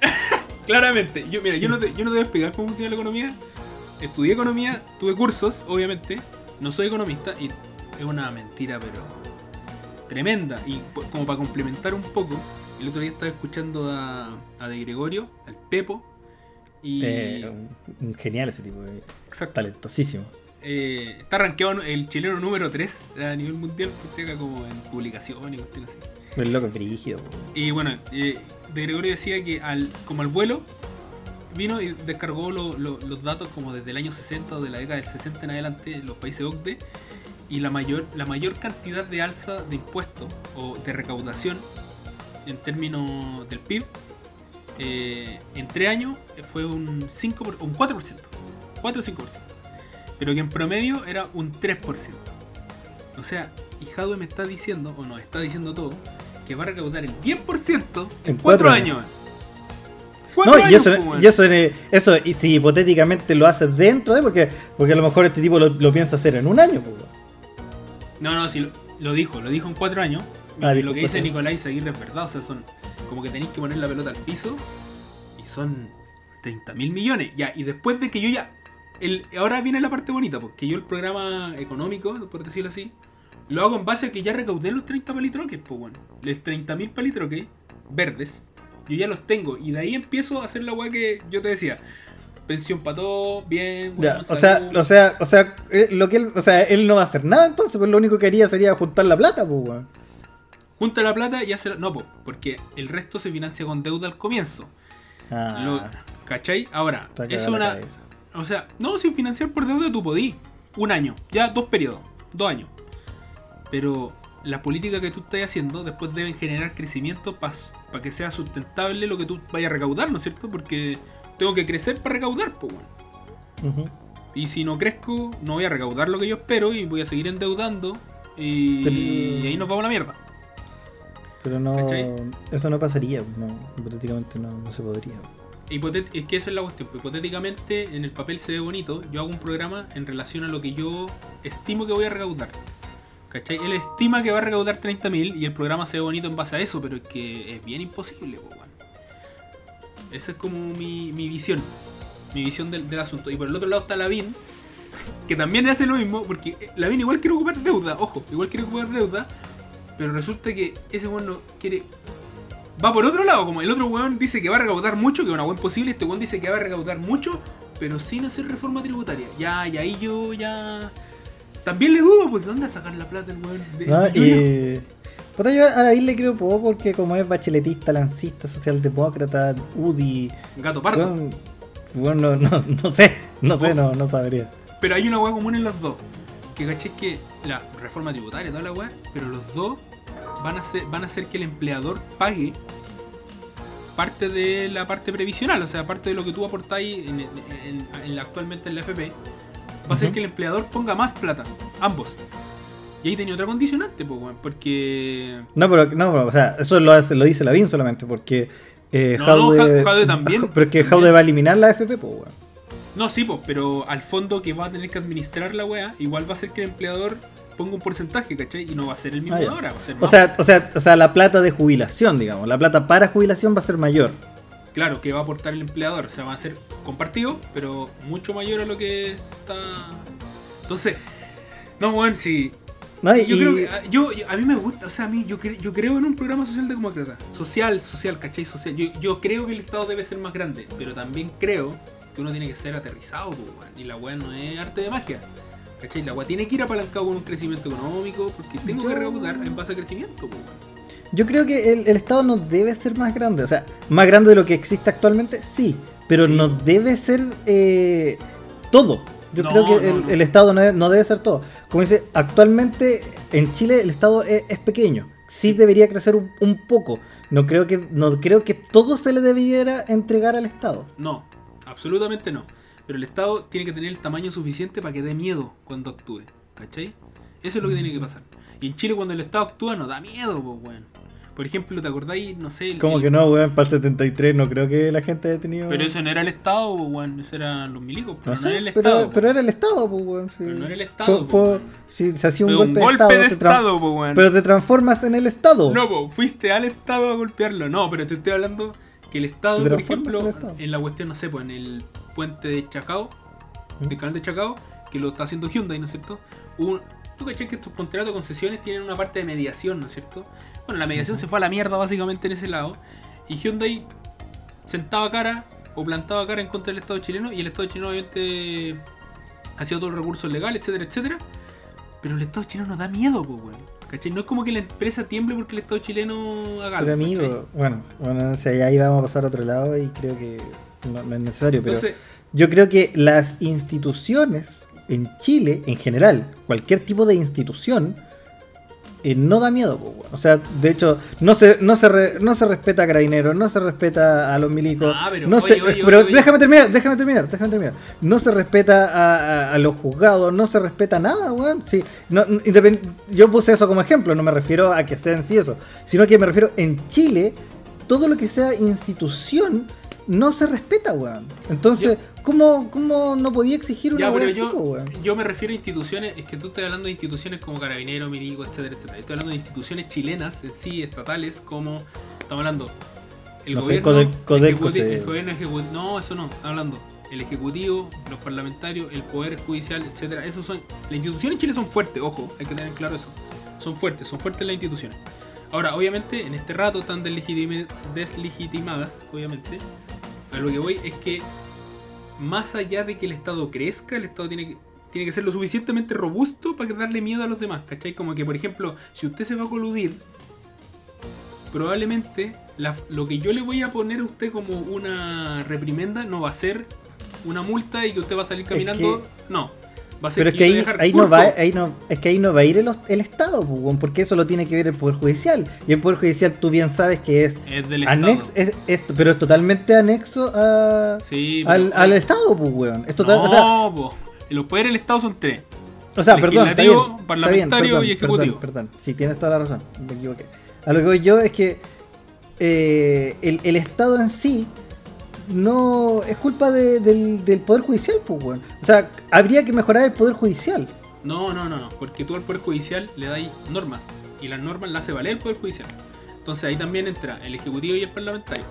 Claramente, yo, mira, yo no, te, yo no te voy a explicar cómo funciona la economía. Estudié economía, tuve cursos, obviamente. No soy economista y es una mentira, pero tremenda. Y como para complementar un poco, el otro día estaba escuchando a, a De Gregorio, al Pepo. Y. Eh, un- un genial ese tipo de exacto. talentosísimo. Eh, está rankeado el chileno número 3 a nivel mundial, si acá como en publicación y cuestiones así. El loco brígido. Y bueno, eh, De Gregorio decía que al, como al vuelo vino y descargó lo- lo- los datos como desde el año 60 o de la década del 60 en adelante en los países OCDE y la mayor, la mayor cantidad de alza de impuestos o de recaudación en términos del PIB eh, en tres años fue un 5 por- un 4%, 4 o 5%, pero que en promedio era un 3%. O sea, y Jadwe me está diciendo, o nos está diciendo todo, que va a recaudar el 10% en En 4 cuatro años. años. Cuatro No, y años, eso, y eso, eso, y si hipotéticamente lo haces dentro de, porque, porque a lo mejor este tipo lo, lo piensa hacer en un año. po. No, no, sí, lo, lo dijo, lo dijo en 4 años. Ah, y dijo lo que cuatro dice. Nicolás Aguirre es verdad, o sea, son como que tenéis que poner la pelota al piso y son 30 mil millones. Ya, y después de que yo ya. El, ahora viene la parte bonita, porque yo el programa económico, por decirlo así, lo hago en base a que ya recaudé los 30 palitroques, pues bueno. Los 30 mil palitroques verdes, yo ya los tengo. Y de ahí empiezo a hacer la weá que yo te decía. pensión para todos, bien, Ya, o sea, o sea, o sea, eh, lo que él, o sea, él no va a hacer nada entonces, pues lo único que haría sería juntar la plata, pues, weón. Junta la plata y hace la- No, po, porque el resto se financia con deuda al comienzo. Ah, Lo- ¿Cachai? Ahora, es una. O sea, no, sin financiar por deuda tú podí. Un año, ya dos periodos, dos años. Pero la política que tú estás haciendo después deben generar crecimiento para que sea sustentable lo que tú vayas a recaudar, ¿no es cierto? Porque tengo que crecer para recaudar, pues bueno. Y si no crezco, no voy a recaudar lo que yo espero y voy a seguir endeudando. Y, Pero- y ahí nos vamos a la mierda. Pero no, ¿Cachai? eso no pasaría, no, prácticamente no, no se podría. Hipotet- es que esa es la cuestión. pues, Hipotéticamente, en el papel se ve bonito. Yo hago un programa en relación a lo que yo estimo que voy a recaudar. ¿Cachai? Él estima que va a recaudar 30.000 y el programa se ve bonito en base a eso, pero es que es bien imposible, po, weón. Esa es como mi, mi visión. Mi visión del, del asunto. Y por el otro lado está Lavín, que también hace lo mismo, porque Lavín igual quiere ocupar deuda, ojo, igual quiere ocupar deuda, pero resulta que ese weón no quiere va por otro lado, como el otro weón dice que va a recaudar mucho, que es una weón posible, este weón dice que va a recaudar mucho, pero sin hacer reforma tributaria. Ya, y ahí yo ya. También le dudo, pues, ¿de dónde va a sacar la plata el weón? De- No, y. Puta, yo a David le creo poco porque como es bacheletista, lancista, socialdemócrata, UDI, Gato pardo. weón, weón, no, no, no sé, no sé, no, no sabría. Pero hay una weá común en los dos. Que caché que la reforma tributaria, toda la weá, pero los dos van a, hacer, van a hacer que el empleador pague parte de la parte previsional, o sea, parte de lo que tú aportáis en, en- en la- actualmente en la FP, va a hacer Ujú. que el empleador ponga más plata, ambos. Y ahí tenía otra condicionante, pues, weón, porque. No, pero, no, pero, o sea, eso lo, hace, lo dice Lavín solamente porque eh, No, no, Jaude, Ja- Jaude también. Pero es que También. Jaude va a eliminar la FP, pues, weón. No, sí, pues, pero al fondo que va a tener que administrar la weá, igual va a ser que el empleador ponga un porcentaje, ¿cachai? Y no va a ser el mismo Ah, de ya. ahora, va a ser O sea, o, sea, o sea, la plata de jubilación, digamos, la plata para jubilación va a ser mayor. Claro, que va a aportar el empleador. O sea, va a ser compartido, pero mucho mayor a lo que está. Entonces, no, bueno, sí. ¿no? Yo Y- creo que. a- Yo, a mí me gusta, o sea, a mí yo, cre- yo creo en un programa social demócrata. Social, social, ¿cachai? Social. Yo, yo creo que el Estado debe ser más grande, pero también creo que uno tiene que ser aterrizado, pues, weón. Y la weá no es arte de magia. ¿Cachai? La weá tiene que ir apalancado con un crecimiento económico, porque tengo Yo- que recaudar en base a crecimiento, pues, weón. Yo creo que el, el Estado no debe ser más grande. O sea, más grande de lo que existe actualmente, sí. Pero no debe ser eh, todo. Yo No, creo que no, el, no. el Estado no debe, ser todo. Como dice, actualmente en Chile el Estado es, es pequeño. Sí debería crecer un, un poco. No creo que no creo que todo se le debiera entregar al Estado. No, absolutamente no. Pero el Estado tiene que tener el tamaño suficiente para que dé miedo cuando actúe. ¿Cachai? Eso es lo que tiene que pasar. Y en Chile cuando el Estado actúa no da miedo, pues, weón. Por ejemplo, ¿te acordáis? No sé. el- Como el- que no, weón, para el 73 no creo que la gente haya tenido... Pero eso no era el Estado, weón. Eso eran los milicos. Pero no no, sé, era el pero, Estado. pero pues. era el Estado, pues, weón. sí. Pero no era el Estado, Fue, si se hacía un golpe, de Estado, de te tra- Estado, pues, weón. pero te transformas en el Estado. No, pues, fuiste al Estado a golpearlo. No, pero te estoy hablando que el Estado, por ejemplo, en el Estado. en la cuestión, no sé, pues en el puente de Chacao, ¿Mm? el canal de Chacao, que lo está haciendo Hyundai, ¿no es cierto? Un, Tú caché que estos contratos de concesiones tienen una parte de mediación, ¿no es cierto? Bueno, la mediación se fue a la mierda básicamente en ese lado. Y Hyundai sentaba cara o plantaba cara en contra del Estado chileno y el Estado chileno obviamente hacía todos los recursos legales, etcétera, etcétera. Pero el Estado chileno no da miedo, pues, weón. ¿Cachai? No es como que la empresa tiemble porque el Estado chileno haga Pero algo, ¿cachai? amigo, bueno, bueno, o sea, ya ahí vamos a pasar a otro lado y creo que no, no es necesario. Pero Entonces, yo creo que las instituciones en Chile, en general, cualquier tipo de institución, eh, no da miedo. po, weón. O sea, de hecho, no se, no se, re- no se respeta a carabineros, no se respeta a los milicos. Ah, pero no oye, se- oye, pero oye, déjame terminar, déjame terminar, déjame terminar. No se respeta a, a- a los juzgados, no se respeta nada, weón. Sí, no, independ- yo puse eso como ejemplo, no me refiero a que sea en sí eso, sino que me refiero en Chile, todo lo que sea institución no se respeta, weón. Entonces, ¿cómo, ¿cómo no podía exigir una Ya, pero yo, weón? yo me refiero a instituciones, es que tú estás hablando de instituciones como Carabinero, Milico, etcétera, etcétera. Estoy hablando de instituciones chilenas en sí, estatales, como estamos hablando el No sé, gobierno, Codel- el gobierno ejecu- no, eso no, estamos hablando el ejecutivo, los parlamentarios, el poder judicial, etcétera. Esos son las instituciones en Chile son fuertes, ojo, hay que tener claro eso. Son fuertes, son fuertes las instituciones. Ahora, obviamente, en este rato están deslegitimadas, obviamente. A lo que voy es que más allá de que el Estado crezca, el Estado tiene que, tiene que ser lo suficientemente robusto para que darle miedo a los demás, ¿cachai? Como que, por ejemplo, si usted se va a coludir, probablemente la- lo que yo le voy a poner a usted como una reprimenda no va a ser una multa y que usted va a salir caminando. No. Va a ser Pero es que ahí, ahí no va, ahí no, es que ahí no va a ir el, el Estado, pues, porque eso lo tiene que ver el Poder Judicial. Y el Poder Judicial tú bien sabes que es Es del anexo, es, es- pero es totalmente anexo a, Sí, al, al Estado, pues, weón. Es total, no, o sea, po. los poderes del Estado son tres. o sea, perdón, está bien, legislativo, está parlamentario perdón, y ejecutivo. Perdón, perdón, sí, tienes toda la razón, me equivoqué. A lo que voy yo es que eh, el, el Estado en sí no es culpa de- del, del Poder Judicial, pues, weón. O sea, habría que mejorar el Poder Judicial. No, no, no, no, porque tú al Poder Judicial le das normas y las normas las hace valer el Poder Judicial. Entonces ahí también entra el Ejecutivo y el Parlamentario.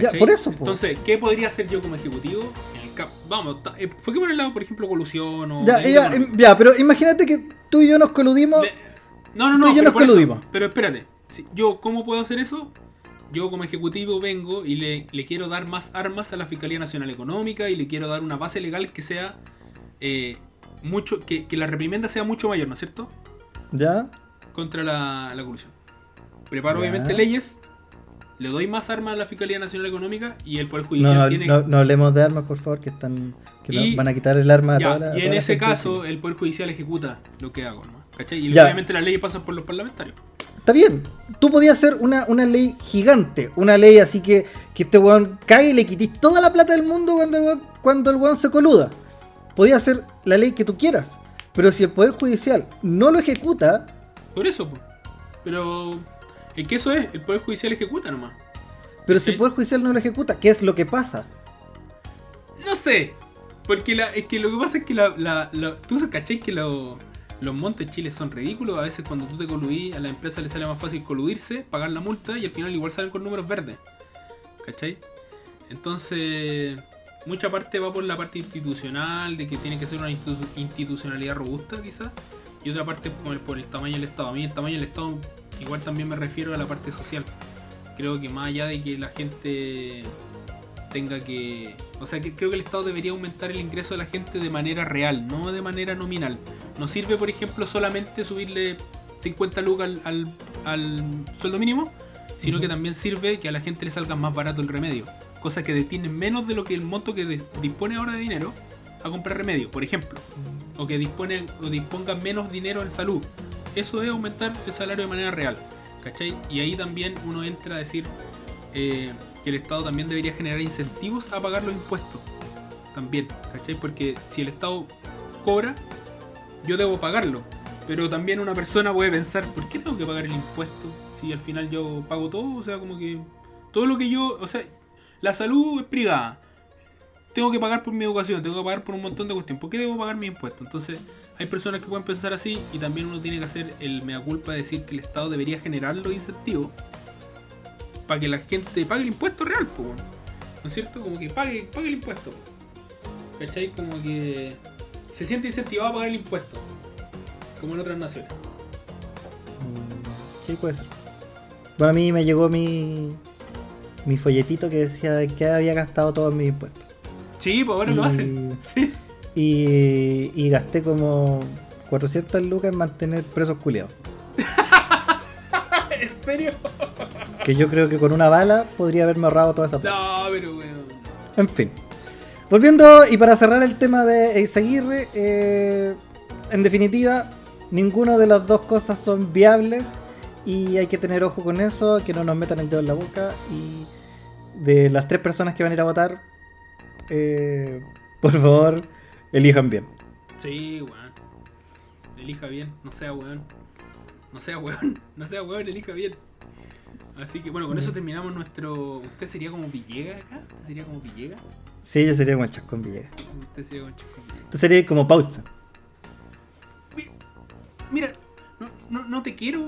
Ya, por eso, pues. Entonces, ¿qué podría hacer yo como Ejecutivo? En el cap- Vamos, eh, fue que por el lado, por ejemplo, colusión o... Ya, ya, em, ya, pero imagínate que tú y yo nos coludimos. Le- No, no, Tú no, y yo pero, nos eso- coludimos. pero espérate. Yo, ¿cómo puedo hacer eso? Yo como ejecutivo vengo y le, le quiero dar más armas a la Fiscalía Nacional Económica y le quiero dar una base legal que sea eh, mucho, que, que la reprimenda sea mucho mayor, ¿no es cierto? Ya. Contra la, la corrupción. Preparo Ya. obviamente leyes, le doy más armas a la Fiscalía Nacional Económica y el Poder No, Judicial no, tiene... no, no hablemos de armas, por favor, que están. Que Y- van a quitar el arma a Ya, toda la- y toda en ese caso el Poder Judicial ejecuta lo que hago, ¿no? ¿Cachai? Y Ya. obviamente las leyes pasan por los parlamentarios. Está bien. Tú podías hacer una, una ley gigante. Una ley así que, que este weón cae y le quitís toda la plata del mundo cuando el weón, cuando el weón se coluda. Podías hacer la ley que tú quieras. Pero si el Poder Judicial no lo ejecuta, Por eso, pues. Pero. Es que eso es, el Poder Judicial ejecuta nomás. pero si el Poder Judicial no lo ejecuta, ¿qué es lo que pasa? No sé. Porque la, es que lo que pasa es que la. la, la- tú caché que lo- los montes en Chile son ridículos. A veces cuando tú te coludís, a la empresa le sale más fácil coludirse, pagar la multa y al final igual salen con números verdes. ¿Cachai? Entonces. Mucha parte va por la parte institucional, de que tiene que ser una institu- institucionalidad robusta, quizás. Y otra parte por el, por el tamaño del Estado. A mí el tamaño del Estado igual también me refiero a la parte social. Creo que más allá de que la gente tenga que... O sea, que creo que el Estado debería aumentar el ingreso de la gente de manera real, no de manera nominal. No sirve, por ejemplo, solamente subirle 50 lucas al, al, al sueldo mínimo, sino que también sirve que a la gente le salga más barato el remedio. Cosa que detiene menos de lo que el monto que dispone ahora de dinero a comprar remedio, por ejemplo. O que dispone, o disponga menos dinero en salud. Eso es aumentar el salario de manera real. ¿Cachai? Y ahí también uno entra a decir eh, que el Estado también debería generar incentivos a pagar los impuestos. También, ¿cachai? Porque si el Estado cobra, yo debo pagarlo. Pero también una persona puede pensar, ¿por qué tengo que pagar el impuesto? Si al final yo pago todo, o sea, como que todo lo que yo, o sea, la salud es privada. Tengo que pagar por mi educación, tengo que pagar por un montón de cuestiones. ¿Por qué debo pagar mi impuesto? Entonces, hay personas que pueden pensar así y también uno tiene que hacer el mea culpa de decir que el Estado debería generar los incentivos para que la gente pague el impuesto real. ¿no es cierto? Como que pague, pague el impuesto. ¿Cachai? Como que se siente incentivado a pagar el impuesto, como en otras naciones. Sí, puede ser. Bueno, a mí me llegó mi, mi folletito que decía que había gastado todos mis impuestos. Sí, pues ahora lo Y- hacen. Sí. Y, y gasté como 400 lucas en mantener presos culiados. ¿En serio? Que yo creo que con una bala podría haberme ahorrado toda esa plata. No, pero weón. En fin. Volviendo y para cerrar el tema de Eizaguirre, eh, en definitiva, ninguno de las dos cosas son viables y hay que tener ojo con eso, que no nos metan el dedo en la boca y de las tres personas que van a ir a votar, eh, por favor, elijan bien. Sí, weón. Elija bien, no sea weón. No sea weón, no sea weón, elija bien. Así que bueno, con eso terminamos nuestro. ¿Usted sería como Villega acá? ¿Usted sería como Villega? Sí, yo sería como el Chascón Villegas. Usted sería como Chascón Villega. Tú serías como Pausa. Mi- Mira, no, no, no te quiero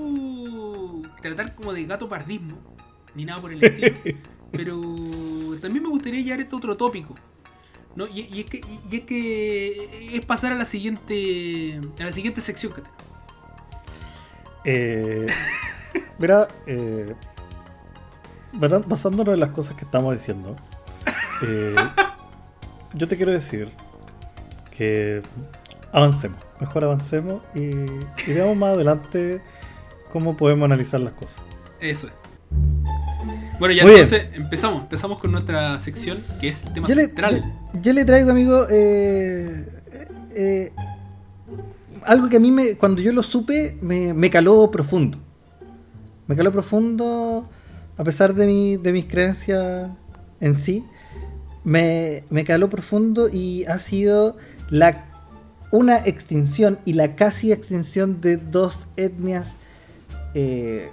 tratar como de gato pardismo, ni nada por el estilo, pero también me gustaría llevar este otro tópico. ¿no? Y, y es que, y- y es que es pasar a la siguiente a la siguiente sección que tenemos. Eh, mira, eh, ¿verdad? basándonos en las cosas que estamos diciendo, eh, yo te quiero decir que avancemos, mejor avancemos y, y veamos más adelante cómo podemos analizar las cosas. Eso es. Bueno, ya Muy entonces empezamos. Empezamos con nuestra sección que es el tema Yo le, central. yo- yo le traigo, amigo, eh, eh, algo que a mí, me, cuando yo lo supe, me, me caló profundo. Me caló profundo, a pesar de, mi, de mis creencias en sí. Me, me caló profundo y ha sido la, una extinción y la casi extinción de dos etnias eh,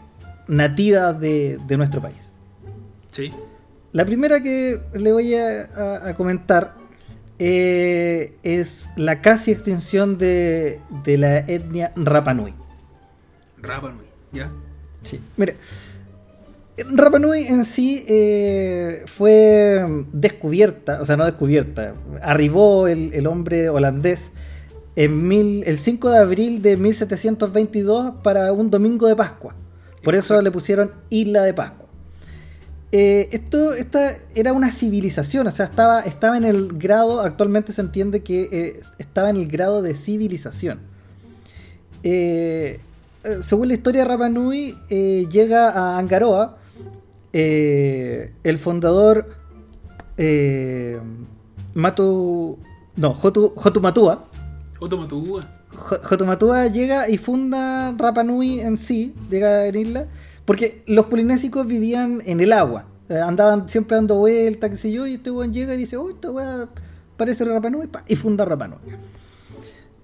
nativas de, de nuestro país. Sí. La primera que le voy a, a- a comentar eh, es la casi extinción de, de la etnia Rapa Nui. Rapa Nui, ¿ya? Sí. Mire, Rapa Nui en sí eh, fue descubierta, o sea, no descubierta, arribó el, el hombre holandés en mil, el 5 de abril de 1722 para un domingo de Pascua. Por eso le pusieron Isla de Pascua. Eh, esto esta era una civilización, o sea, estaba, estaba en el grado, actualmente se entiende que eh, estaba en el grado de civilización. Eh, según la historia de Rapa Nui, llega a Angaroa el fundador Matu. No, Jotu, Jotumatua. Otomatúa. Jo- Jotumatua llega y funda Rapa Nui en sí, llega en isla, porque los polinésicos vivían en el agua, eh, andaban siempre dando vueltas, qué sé yo, y este weón llega y dice, oh, esta weá parece Rapa Nui, pa, y funda Rapa Nui.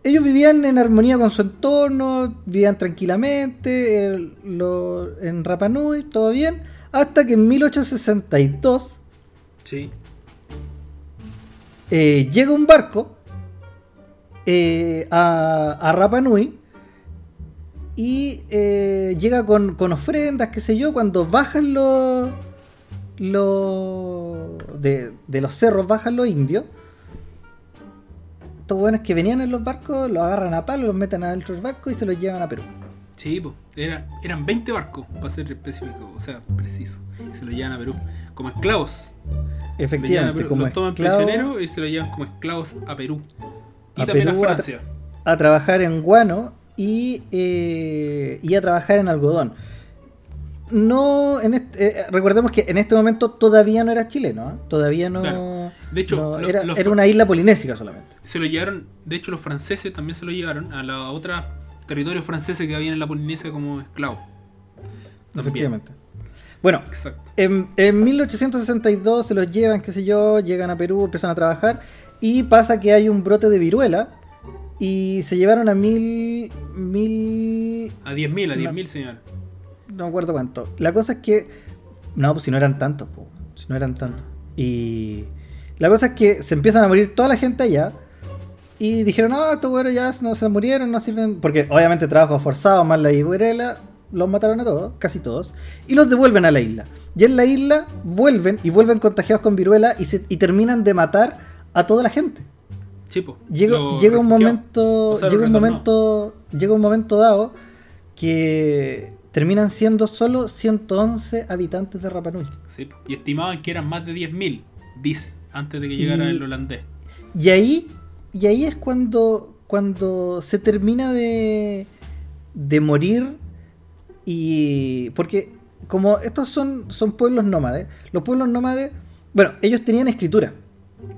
Ellos vivían en armonía con su entorno, vivían tranquilamente el- lo- en Rapa Nui, todo bien, hasta que en 1862 Sí. eh, llega un barco eh, a, a Rapa Nui y eh, llega con, con ofrendas, qué sé yo, cuando bajan los... los de, de los cerros bajan los indios. Estos buenos que venían en los barcos los agarran a palo, los meten adentro del barco y se los llevan a Perú. Sí, pues. Era, eran 20 barcos, para ser específico, o sea, preciso. Y se los llevan a Perú. Como esclavos. Lo Efectivamente, Perú, como los toman esclavos prisioneros y se los llevan como esclavos a Perú. Y A también Perú, a a Francia. a trabajar en guano y, eh, y a trabajar en algodón. No, en este- eh, recordemos que en este momento todavía no era chileno, ¿eh? todavía no, Claro. De hecho, no- lo- era, los- era una isla polinésica solamente. Se lo llevaron, de hecho los franceses también se lo llevaron a los otros territorios franceses que habían en la Polinesia como esclavos. También. Efectivamente. Bueno, en, en 1862 se los llevan, qué sé yo, llegan a Perú, empiezan a trabajar y pasa que hay un brote de viruela y se llevaron a mil, mil, A 10.000, a No. 10.000 señor. no me acuerdo cuánto. La cosa es que. No, pues si no eran tantos, po, si no eran tantos. Y. La cosa es que se empiezan a morir toda la gente allá. Y dijeron, no, estos güeyes ya no se murieron, no sirven. Porque obviamente trabajo forzado, más la viruela, los mataron a todos, casi todos. Y los devuelven a la isla. Y en la isla vuelven y vuelven contagiados con viruela y, se, y terminan de matar a toda la gente. Sí, po. Llega, llega un momento. O sea, llega un momento. Llega un momento dado que terminan siendo solo 111 habitantes de Rapa Nui. Sí, po. Y estimaban que eran más de 10.000, dice, antes de que llegara Y- el holandés. Y ahí. Y ahí es cuando. Cuando se termina de. de morir. Y. Porque. Como estos son, son pueblos nómades. Los pueblos nómades. Bueno, ellos tenían escritura.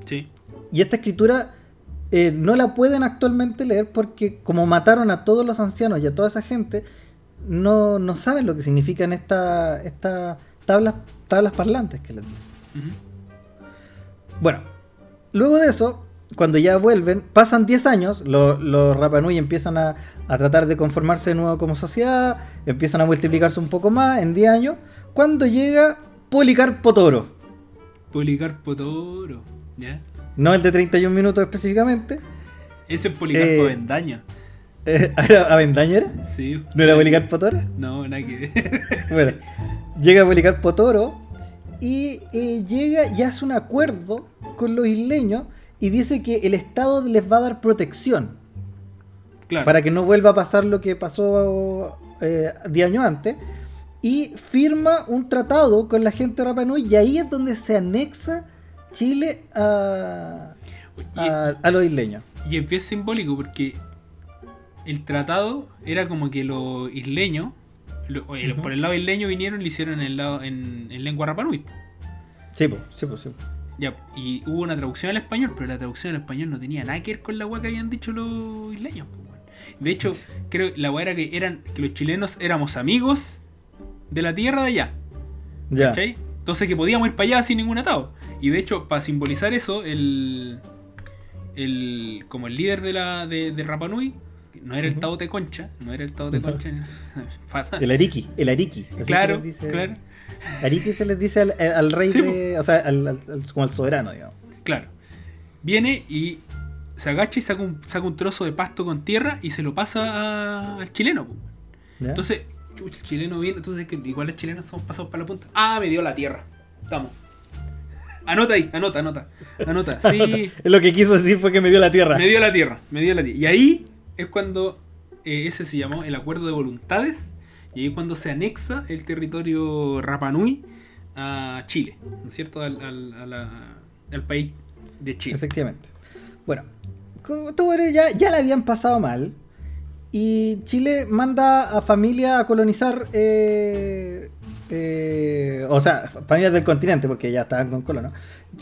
Sí, Y esta escritura eh, no la pueden actualmente leer porque como mataron a todos los ancianos y a toda esa gente, no, no saben lo que significan estas estas tablas, tablas parlantes que les dicen. Bueno, luego de eso, cuando ya vuelven, pasan 10 años, lo- los Rapa Nui empiezan a, a tratar de conformarse de nuevo como sociedad, empiezan a multiplicarse un poco más en 10 años, cuando llega Policarpo Toro, Policarpo Toro, ¿ya? No el de 31 minutos específicamente, Ese es Policarpo Eh, Vendaña. eh, ¿era ¿Avendaño era? Sí. ¿No era Policarpo Toro? No, nada que ver. Bueno, llega Policarpo Toro y eh, llega y hace un acuerdo con los isleños y dice que el Estado les va a dar protección claro. para que no vuelva a pasar lo que pasó eh, 10 años antes. Y firma un tratado con la gente de Rapa Nui y ahí es donde se anexa Chile a, a, a los isleños. Y es bien simbólico porque el tratado era como que los isleños, lo- oye, por el lado isleño vinieron y lo hicieron en, el lado, en, en lengua rapanui. Sí, pues, sí, pues, sí. po. Ya, y hubo una traducción al español, pero la traducción al español no tenía nada que ver con la weá que habían dicho los isleños. po. De hecho, creo que la weá era que eran que los chilenos éramos amigos de la tierra de allá. Ya. ¿Cachai? Entonces que podíamos ir para allá sin ningún atado. Y de hecho, para simbolizar eso, el, el como el líder de la de, de Rapa Nui, no era el. Tao de Concha, no era el Tao de. Concha. El Ariki, el Ariki. claro, les dice. claro, Ariki se les dice al, al rey Sí, de. O sea, al, como al soberano, digamos. claro. Viene y se agacha y saca un, saca un trozo de pasto con tierra y se lo pasa a- al chileno. Entonces, chucha, el chileno viene, entonces que igual los chilenos somos pasados para la punta. Ah, me dio la tierra. Estamos. Anota ahí, anota, anota. Anota. Sí. Es lo que quiso decir fue que me dio la tierra. Me dio la tierra, me dio la tierra. Y ahí es cuando eh, ese se llamó el acuerdo de voluntades. Y ahí es cuando se anexa el territorio Rapanui a Chile, ¿no es cierto? Al, al- a la- al país de Chile. Efectivamente. Bueno, güeyes ya, ya la habían pasado mal. Y Chile manda a familias a colonizar. eh, eh, o sea, familias del continente, porque ya estaban con colonos.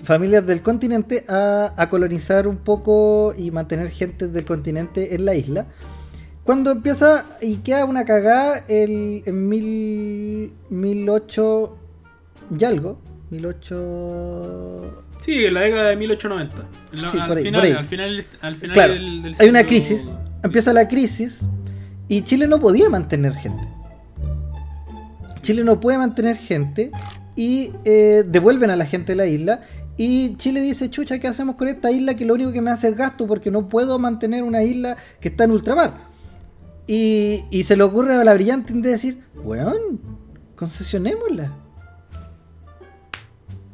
Familias del continente a, a colonizar un poco y mantener gente del continente en la isla. Cuando empieza y queda una cagada el, en mil, 1008 y algo. 1008. Sí, en la década de 1890. En la- Sí, al, ahí, final, por ahí. al final, al final Claro, del, del hay una siglo- crisis, empieza la crisis y Chile no podía mantener gente. Chile no puede mantener gente y eh, devuelven a la gente de la isla y Chile dice, chucha, ¿qué hacemos con esta isla que lo único que me hace es gasto porque no puedo mantener una isla que está en ultramar? Y, y se le ocurre a la brillante de decir, weón, concesionémosla.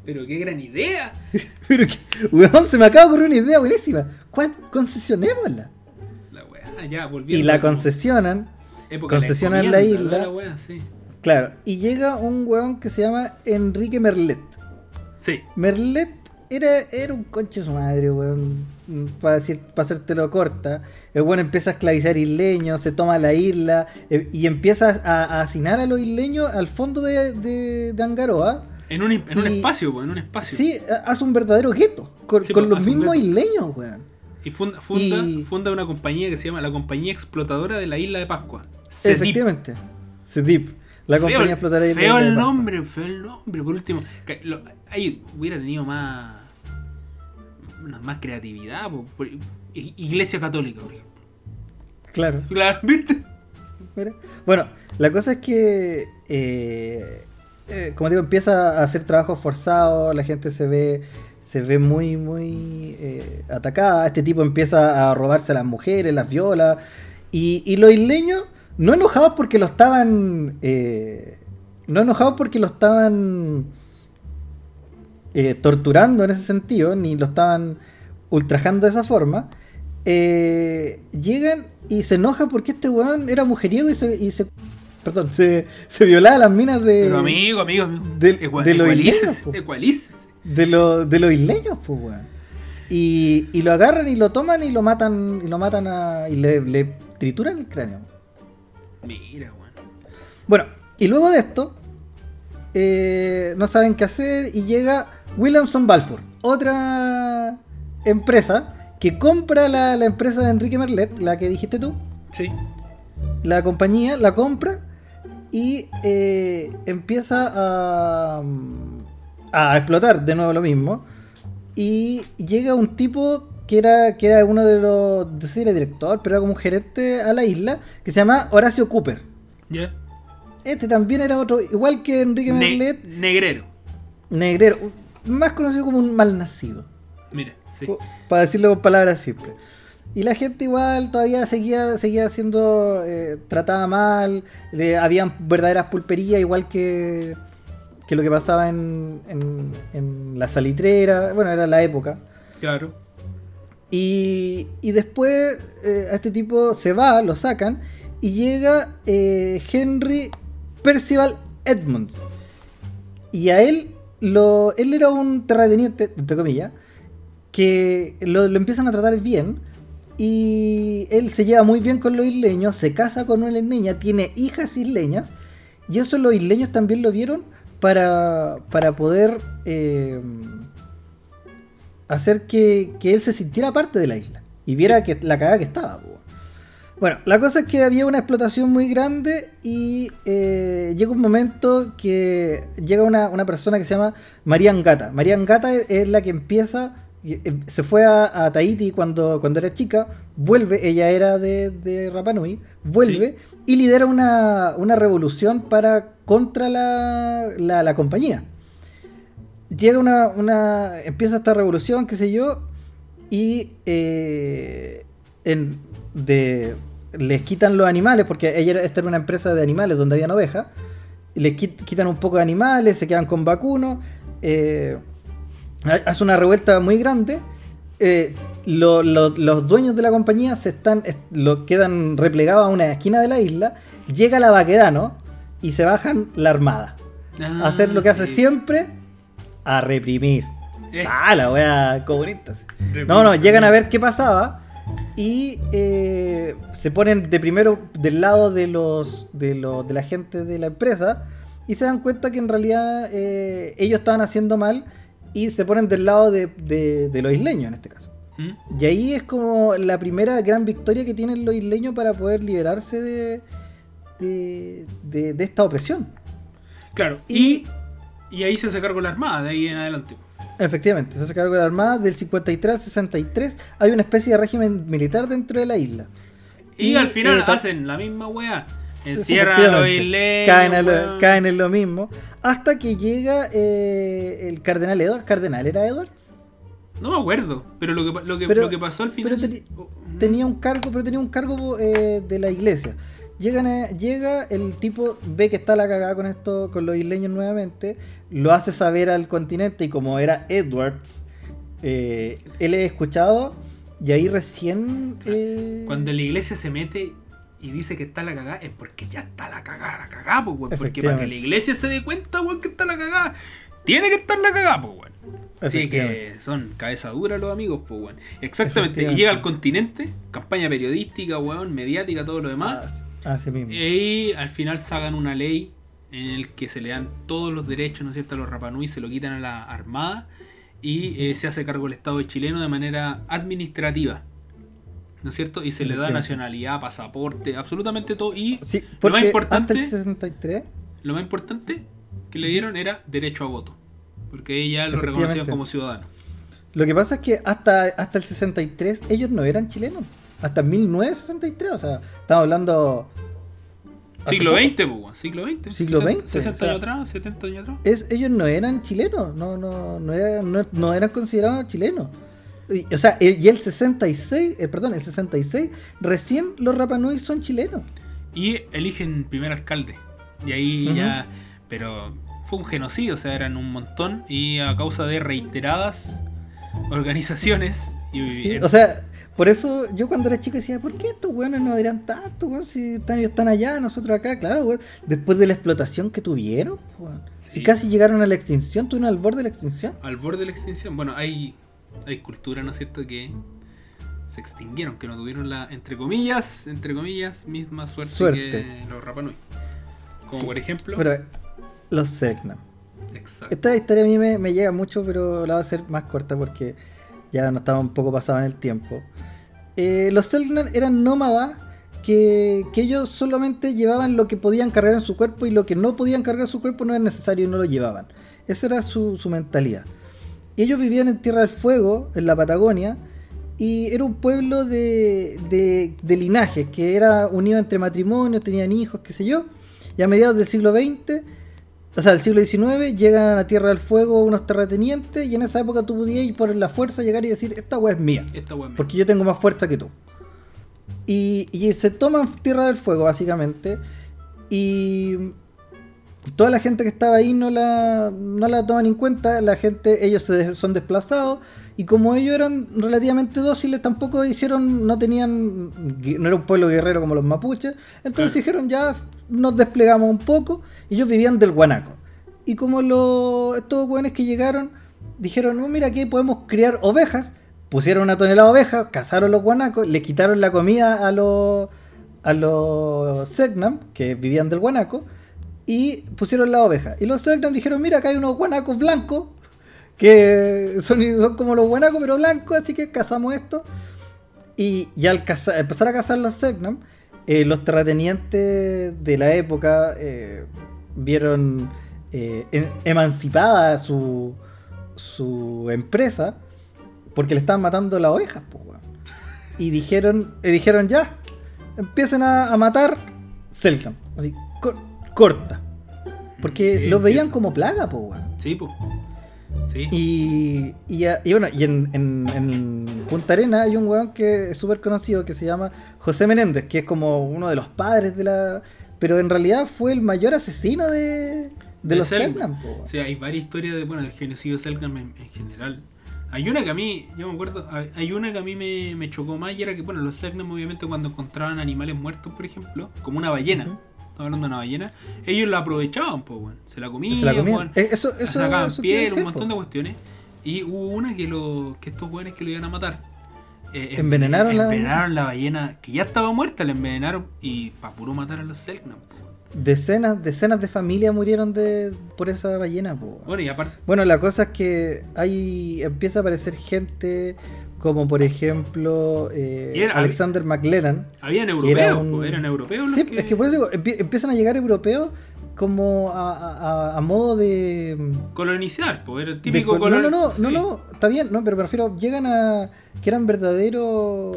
Pero qué gran idea. Pero que, weón, se me acaba de ocurrir una idea buenísima. ¿Cuál? Concesionémosla. La weá, ya, volviendo. Y la como concesionan época concesionan la encomienda, isla. La weá, sí. Claro, y llega un weón que se llama Enrique Merlet. Sí. Merlet era, era un conche su madre, weón. Para decir, para hacértelo corta. El weón empieza a esclavizar isleños, se toma la isla eh, y empieza a, a hacinar a los isleños al fondo de, de, de Angaroa. En un, en un Y- espacio, po, en un espacio. Sí, ha- hace un verdadero gueto con, Sí, con pues, los mismos isleños, weón. Y funda, funda, Y- funda una compañía que se llama la Compañía Explotadora de la Isla de Pascua. CEDIP. Efectivamente. CEDIP. La Feo- compañía explotadora de la Feo el nombre, feo el nombre. Por último, lo- ahí hubiera tenido más. Más creatividad. por- Iglesia Católica, por ejemplo. Claro. Claro, ¿viste? Mira. Bueno, la cosa es que, eh, eh, como digo, empieza a hacer trabajos forzados, la gente se ve, se ve muy, muy eh, atacada. Este tipo empieza a robarse a las mujeres, las viola. Y, y los isleños, no enojados porque lo estaban, eh, no enojados porque lo estaban eh, torturando en ese sentido, ni lo estaban ultrajando de esa forma, eh, llegan y se enojan porque este weón era mujeriego y se, y se perdón, se, se violaba las minas de, Pero amigo, amigo, amigo. Ecua- de los isleños, de, lo- de los isleños, pues weón. Y, y lo agarran y lo toman y lo matan y lo matan a, y le, le trituran el cráneo. Mira, weón. Bueno, y luego de esto, eh, no saben qué hacer y llega Williamson Balfour, otra empresa que compra la, la empresa de Enrique Merlet, la que dijiste tú, Sí. la compañía la compra y eh, empieza a, a explotar de nuevo lo mismo. Y llega un tipo que era, que era uno de los, no sé si era director, pero era como un gerente a la isla, que se llama Horacio Cooper. Ya. Este también era otro, igual que Enrique Ne- Merlet, negrero. negrero, más conocido como un malnacido, Mira, sí. para decirlo con palabras simples. Y la gente igual todavía seguía, seguía siendo eh, tratada mal, le- habían verdaderas pulperías, igual que, que lo que pasaba en, en, en la salitrera, bueno, era la época. Claro. Y, y después eh, a este tipo se va, lo sacan, y llega eh, Henry Percival Edmonds. Y a él, lo, él era un terrateniente, entre comillas, que lo, empiezan a tratar bien. Y él se lleva muy bien con los isleños, se casa con una isleña, tiene hijas isleñas. Y eso los isleños también lo vieron para, para poder eh, hacer que, que él se sintiera parte de la isla y viera que la cagada que estaba. po. Bueno, la cosa es que había una explotación muy grande y eh, llega un momento que llega una, una persona que se llama Marian Gata. Marian Gata es, es la que empieza, eh, se fue a, a Tahiti cuando, cuando era chica, vuelve, ella era de, de Rapa Nui, vuelve y lidera una, una revolución para contra la, la, la compañía. Llega una, una, empieza esta revolución, qué sé yo, y eh, en, de, les quitan los animales, porque ella, esta era una empresa de animales donde habían ovejas, les quit- quitan un poco de animales, se quedan con vacunos, eh, ha- hace una revuelta muy grande. eh, lo- lo- los dueños de la compañía se están est- lo, quedan replegados a una esquina de la isla, llega la Baquedano y se bajan la armada. A hacer lo que hace Ah, sí. siempre, a reprimir. Eh, Ah, la wea comunista. sí. reprimir. No, no, llegan a ver qué pasaba y eh, se ponen de primero del lado de los, de los de la gente de la empresa y se dan cuenta que en realidad eh, ellos estaban haciendo mal y se ponen del lado de, de- de los isleños en este caso. ¿Mm? Y ahí es como la primera gran victoria que tienen los isleños para poder liberarse de, de, de- de esta opresión. Claro, Y- y, y ahí se hace cargo la armada, de ahí en adelante. Efectivamente, se hace cargo de la Armada del 53 al 63. Hay una especie de régimen militar dentro de la isla. Y, Y, al final eh, hacen la misma weá. Encierran a los isleños. caen, a lo- weón. caen en lo mismo. Hasta que llega eh, el cardenal Edward. ¿Cardenal era Edwards? No me acuerdo, pero lo que, lo que, Pero- lo que pasó al final. pero oh, Tenía un cargo, pero tenía un cargo eh, de la iglesia. Llegan a- llega el tipo, ve que está la cagada con esto, con los isleños nuevamente, lo hace saber al continente y como era Edwards, eh, él es escuchado y ahí recién... eh, Cuando la iglesia se mete y dice que está la cagada, es porque ya está la cagada, la cagada, pues, weón. Porque para que la iglesia se dé cuenta, weón, que está la cagada, tiene que estar la cagada, pues, weón. Así que son cabeza dura los amigos, pues, weón. Exactamente. Y llega al continente, campaña periodística, weón, mediática, todo lo demás. Así mismo. Y al final sacan una ley en el que se le dan todos los derechos, ¿no es cierto?, a los Rapanui, se lo quitan a la Armada y eh, se hace cargo el Estado chileno de manera administrativa, ¿no es cierto? Y se le da nacionalidad, pasaporte, absolutamente todo. Y Sí, lo más importante, antes del 63, lo más importante que le dieron era derecho a voto, porque ella lo Efectivamente. reconocían como ciudadano. lo que pasa es que hasta, hasta el 63 ellos no eran chilenos. Hasta 1963, o sea, estamos hablando... Siglo. XX, pues, siglo XX. Siglo 60, XX, 60 o sea. años atrás, 70 años atrás. Es, ellos no eran chilenos, no, no, no, eran, no, no eran considerados chilenos. Y- O sea, y el 66, eh, perdón, el 66, recién los Rapanui son chilenos. Y eligen primer alcalde. Y ahí ya. Pero fue un genocidio, o sea, eran un montón. Y a causa de reiteradas organizaciones. Y, Sí, en- o sea, por eso yo cuando era chico decía, ¿por qué estos weones no dirán tanto, weón? Si están, ellos están allá, nosotros acá, claro, weón. Después de la explotación que tuvieron, weón. Si casi llegaron a la extinción, estuvieron al borde de la extinción. al borde de la extinción. Bueno, hay, hay culturas, ¿no es cierto?, que se extinguieron, que no tuvieron la, entre comillas, entre comillas, misma suerte, Suerte. que los Rapanui. Como Sí. por ejemplo. Pero los Selknam. exacto. Esta historia a mí me, me llega mucho, pero la voy a hacer más corta porque ya no estaba un poco pasado en el tiempo. Eh, los Selknam eran nómadas que, que ellos solamente llevaban lo que podían cargar en su cuerpo y lo que no podían cargar en su cuerpo no era necesario y no lo llevaban. Esa era su, su mentalidad. Y ellos vivían en Tierra del Fuego, en la Patagonia, y era un pueblo de, de, de linajes, que era unido entre matrimonios, tenían hijos, qué sé yo. Y a mediados del siglo XX o sea, del siglo XIX llegan a Tierra del Fuego unos terratenientes y en esa época tú podías ir por la fuerza llegar y decir, esta weá es mía, Esta es porque yo tengo más fuerza que tú. Y, y se toman Tierra del Fuego, básicamente, y toda la gente que estaba ahí no la, no la toman en cuenta, la gente, ellos se son desplazados, y como ellos eran relativamente dóciles, tampoco hicieron, no tenían, no era un pueblo guerrero como los mapuches, entonces dijeron ya nos desplegamos un poco, y ellos vivían del guanaco. Y como los, estos buenos que llegaron dijeron, no, mira, aquí podemos criar ovejas, pusieron una tonelada de ovejas, cazaron los guanacos, le quitaron la comida a los a los Segnam, que vivían del guanaco, y pusieron la oveja. Y los Segnam dijeron, mira, acá hay unos guanacos blancos, que son, son como los guanacos, pero blancos, así que cazamos esto. Y, y al caza- empezar a cazar los Segnam, eh, los terratenientes de la época eh, vieron eh, en- emancipada su, su empresa porque le estaban matando las ovejas, po, weón. Y dijeron, dijeron ya, empiecen a, a matar Selknam. Así, cor- corta. Porque Y los veían como plaga, weón. Sí, pues. Sí. Y, y, a- y bueno, y en, en- en Punta Arena hay un weón que es súper conocido que se llama José Menéndez, que es como uno de los padres de la. Pero en realidad fue el mayor asesino de, de, De los Selknam. O sea, hay varias historias de, bueno, del genocidio de Selknam en, en general. Hay una que a mí, yo me acuerdo, hay- una que a mí me, me chocó más y era que, bueno, los Selknam obviamente cuando encontraban animales muertos, por ejemplo, como una ballena. Estamos hablando de una ballena, ellos la aprovechaban, pues, bueno, se la comían, Se la comían. Eh, Eso, eso, sacaban eso piel, un montón de cuestiones. Y hubo una que, lo, que estos jóvenes que lo iban a matar. eh, Envenenaron la envenenaron la ballena que ya estaba muerta, la envenenaron y para puro matar a los Selknam. Decenas, decenas de familias murieron de, por esa ballena, po. Bueno, y aparte, Bueno, la cosa es que hay empieza a aparecer gente como por ejemplo eh, era- Alexander McLellan. habían era europeos, un- po, eran europeos los Sí, que... es que por eso digo, empie- empiezan a llegar europeos como a, a- a modo de... colonizar, pues era de típico col- no, no, no, no, sí. no, está bien, no, pero me refiero, llegan a que eran verdaderos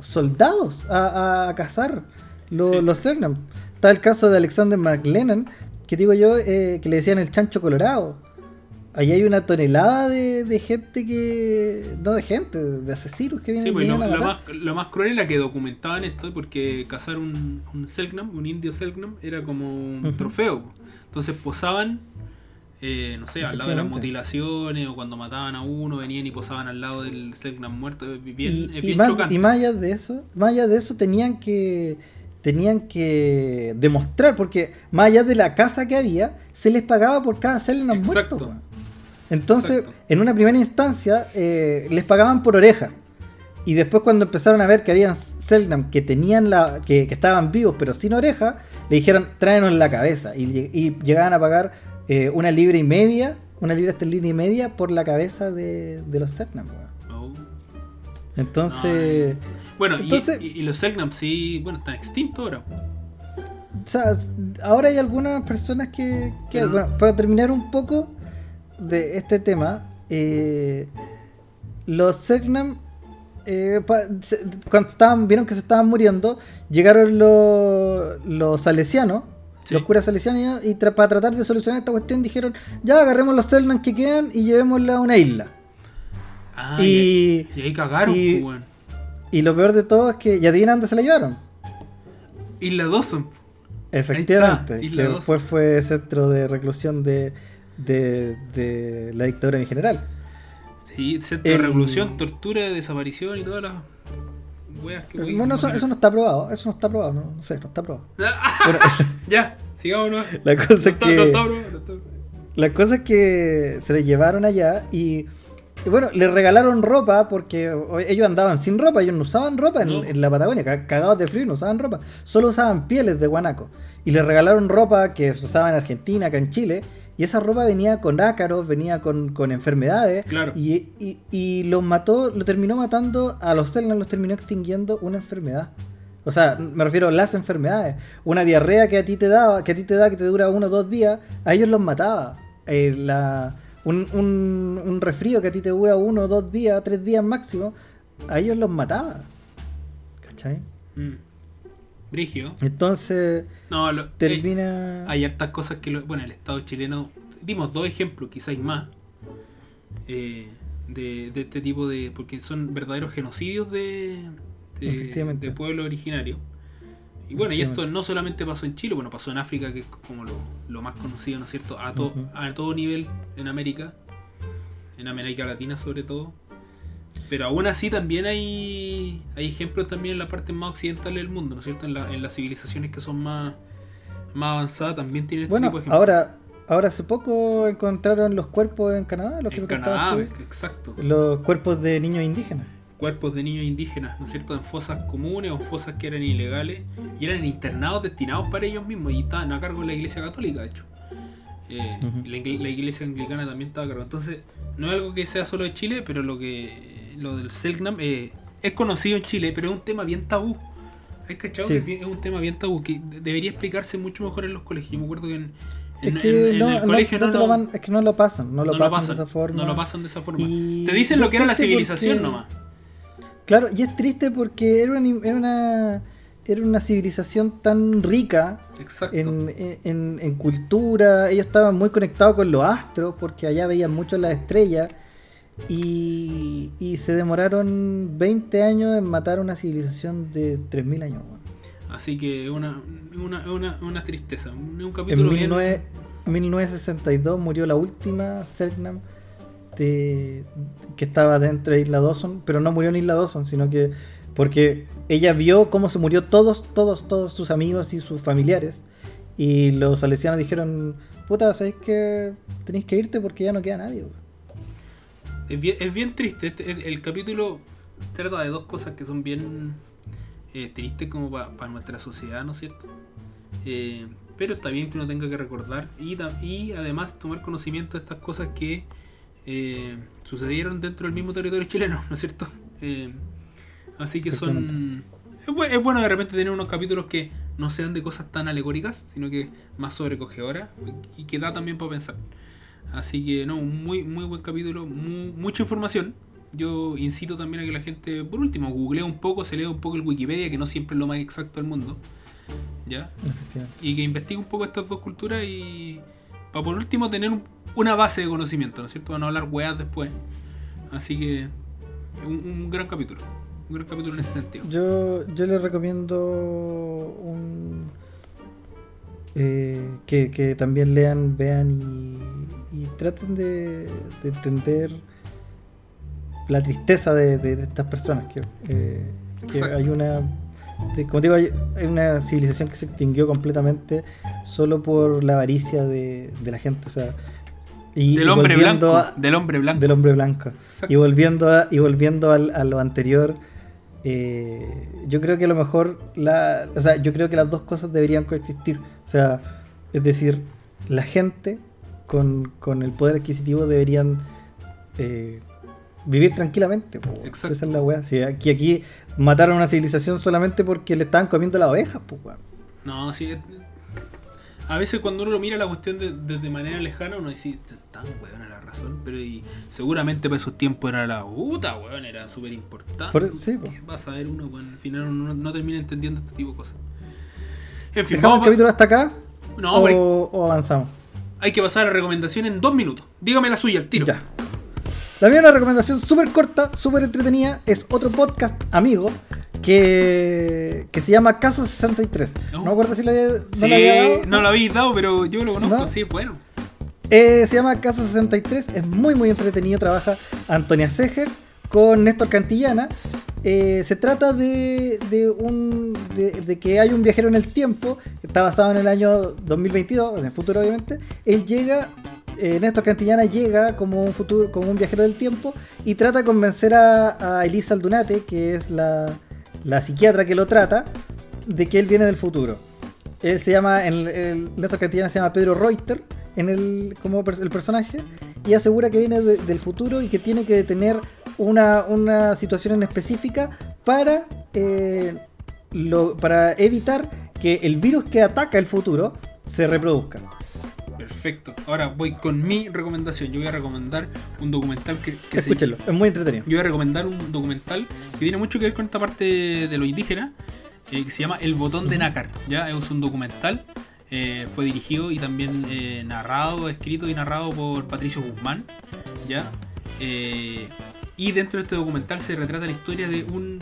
soldados a, a- cazar lo- Sí. los. Está el caso de Alexander McLennan, que digo yo, eh, que le decían el chancho colorado. Ahí hay una tonelada de, de gente que. No de gente, de asesinos que vienen, Sí, pues lo, vienen a lo matar. más, lo más cruel era que documentaban esto porque cazar un, un Selknam, un indio Selknam, era como un trofeo. Entonces posaban, eh, no sé, al lado de las mutilaciones o cuando mataban a uno, venían y posaban al lado del Selknam muerto. Bien, y, es y bien más, chocante. y más allá de eso, más allá de eso tenían que tenían que demostrar, porque más allá de la casa que había, se les pagaba por cada Selknam Exacto. muerto. weón. Entonces, Exacto. en una primera instancia, eh, les pagaban por oreja. Y después cuando empezaron a ver que habían Selknam que tenían la. Que, que estaban vivos pero sin oreja, le dijeron tráenos la cabeza. Y, lleg- y llegaban a pagar eh, una libra y media, una libra esterlina y media por la cabeza de, de los Selknam. Oh. Entonces. Bueno, y- Entonces- y, y los Selknam sí, bueno, están extintos ahora. O sea, ahora hay algunas personas que, que- bueno, para terminar un poco de este tema, eh, los Selknam, eh, se- cuando estaban, vieron que se estaban muriendo, llegaron los, los salesianos, Sí. los curas salesianos, y tra- para tratar de solucionar esta cuestión dijeron, ya agarremos los Selknam que quedan y llevémosla a una isla. Ah, y, y, ahí cagaron, y- weón. y lo peor de todo es que, ¿y adivina dónde se la llevaron? Isla Dawson. Efectivamente, Isla que Dawson. después fue centro de reclusión de, de, de la dictadura en general. Sí, El- revolución, tortura, desaparición y todas las weas que Bueno, eso, eso no está aprobado, eso no está aprobado, no, no sé, no está aprobado. Bueno, ya, sigámonos. la cosa No está- está, que bro, no está, la cosa es que se le llevaron allá y, y bueno, le regalaron ropa porque ellos andaban sin ropa, ellos no usaban ropa en, No. en la Patagonia, ca- cagados de frío, no usaban ropa, solo usaban pieles de guanaco. Y le regalaron ropa que se usaba en Argentina, acá en Chile, y esa ropa venía con ácaros, venía con, con enfermedades, Claro. y, y, y los mató, lo terminó matando, a los Selknam los terminó extinguiendo una enfermedad. O sea, me refiero a las enfermedades. Una diarrea que a ti te daba, que a ti te da, que te dura uno o dos días, a ellos los mataba. Eh, la, un, un, un resfrío que a ti te dura uno o dos días, tres días máximo, a ellos los mataba. ¿Cachai? Mm. Brigio. Entonces, No, lo, eh, termina. hay hartas cosas que, lo- bueno, el Estado chileno, dimos dos ejemplos, quizás más, eh, de, de este tipo de, porque son verdaderos genocidios de, de, de pueblo originario. Y bueno, y esto no solamente pasó en Chile, bueno, pasó en África, que es como lo, lo más conocido, ¿no es cierto? A, to- a todo nivel en América, en América Latina sobre todo. Pero aún así también hay, hay ejemplos también en la parte más occidental del mundo, ¿no es cierto? En, la- en las civilizaciones que son más, más avanzadas también tienen este Bueno, tipo de ejemplos. ahora, ahora hace poco encontraron los cuerpos en Canadá, los que En me Canadá, tú. exacto. Los cuerpos de niños indígenas. Cuerpos de niños indígenas, ¿no es cierto? En fosas comunes o fosas que eran ilegales y eran internados destinados para ellos mismos y estaban a cargo de la iglesia católica, de hecho. Eh, la, la iglesia anglicana también estaba a cargo. Entonces, no es algo que sea solo de Chile, pero lo que lo del Selknam eh, es conocido en Chile, pero es un tema bien tabú. ¿Has cachado? Sí. Que es, un tema bien tabú que de- debería explicarse mucho mejor en los colegios. Yo me acuerdo que en, en- Es que en- en no, el colegio no no, te no- lo van- es que no lo pasan, no lo no pasan, de esa forma. No lo pasan de esa forma. Y Te dicen lo que era la civilización porque- nomás. Claro, y es triste porque era una, era una, era una civilización tan rica Exacto. en, en- en cultura, ellos estaban muy conectados con los astros porque allá veían mucho las estrellas y, y se demoraron 20 años en matar una civilización de 3.000 años. Así que es una, una, una, una tristeza. Un, un En capítulo bien. 19 1962 murió la última Selknam de- que estaba dentro de Isla Dawson, pero no murió en Isla Dawson, sino que porque ella vio cómo se murió todos, todos, todos sus amigos y sus familiares. Y los salesianos dijeron, puta, ¿sabéis que tenéis que irte porque ya no queda nadie? weón". Es bien, es bien triste. Este- el, el capítulo trata de dos cosas que son bien eh, tristes como para nuestra sociedad, ¿no es cierto? Eh, pero está bien que uno tenga que recordar y, además tomar conocimiento de estas cosas que eh, sucedieron dentro del mismo territorio chileno, ¿no es cierto? Así que son... Es, bu- es bueno de repente tener unos capítulos que no sean de cosas tan alegóricas, sino que más sobrecogedoras y que da también para pensar. Así que no, muy, muy buen capítulo, mu- mucha información. Yo incito también a que la gente, por último, google un poco, se lea un poco el Wikipedia, que no siempre es lo más exacto del mundo. ¿Ya? Y que investigue un poco estas dos culturas y para por último tener un- una base de conocimiento, ¿no es cierto? Van a hablar weas después. Así que un, un gran capítulo. Un gran capítulo en ese sentido. Yo, yo les recomiendo un eh, que, que también lean, vean y, y traten de, de entender la tristeza de, de- de estas personas. Que, eh, que hay una, como digo, hay, hay una civilización que se extinguió completamente solo por la avaricia de, de la gente. O sea, y, Del y hombre blanco. a- del hombre blanco. del hombre blanco. Exacto. Y volviendo a, y volviendo a lo anterior, eh, yo creo que a lo mejor la, o sea, yo creo que las dos cosas deberían coexistir. O sea, es decir, la gente con, con el poder adquisitivo deberían eh, vivir tranquilamente. po. Exacto. Esa es la weá. Aquí, aquí mataron a una civilización solamente porque le estaban comiendo las ovejas, weón. No, sí. A veces cuando uno lo mira la cuestión de, manera lejana, uno dice, "Este es tan weón la razón, pero y seguramente para esos tiempos era la puta, weón, era súper importante. Por- sí, po. ¿Qué vas a ver uno, weón? Al final uno no, no termina entendiendo este tipo de cosas. En fin, ¿Dejamos vamos el capítulo hasta acá No, o avanzamos? Hay que pasar a la recomendación en dos minutos. Dígame la suya, el tiro. Ya. La mía es una recomendación súper corta, súper entretenida. Es otro podcast amigo que, que se llama Caso 63. Oh. No me acuerdo si lo había, no sí, lo había dado. no lo habéis dado, pero yo lo conozco, ¿No? sí, bueno. Eh, se llama Caso 63. Es muy, muy entretenido. Trabaja Antonia Segers con Néstor Cantillana. Eh, se trata de, de un de, que hay un viajero en el tiempo que está basado en el año 2022, en el futuro obviamente. Él llega, eh, Néstor Cantillana llega como un futuro, como un viajero del tiempo y trata de convencer a, Elisa Aldunate, que es la, la psiquiatra que lo trata, de que él viene del futuro. Él se llama, Néstor Cantillana se llama Pedro Reuter en el, como el personaje y asegura que viene de- del futuro y que tiene que detener una, una situación en específica para, eh, lo, para evitar que el virus que ataca el futuro se reproduzca. Perfecto. Ahora voy con mi recomendación. Yo voy a recomendar un documental que, que se- es muy entretenido. Yo voy a recomendar un documental que tiene mucho que ver con esta parte de lo indígena, eh, que se llama El Botón de Nácar. ¿ya? Es un documental, eh, fue dirigido y también eh, narrado, escrito y narrado por Patricio Guzmán. ¿ya? Eh, y dentro de este documental se retrata la historia de un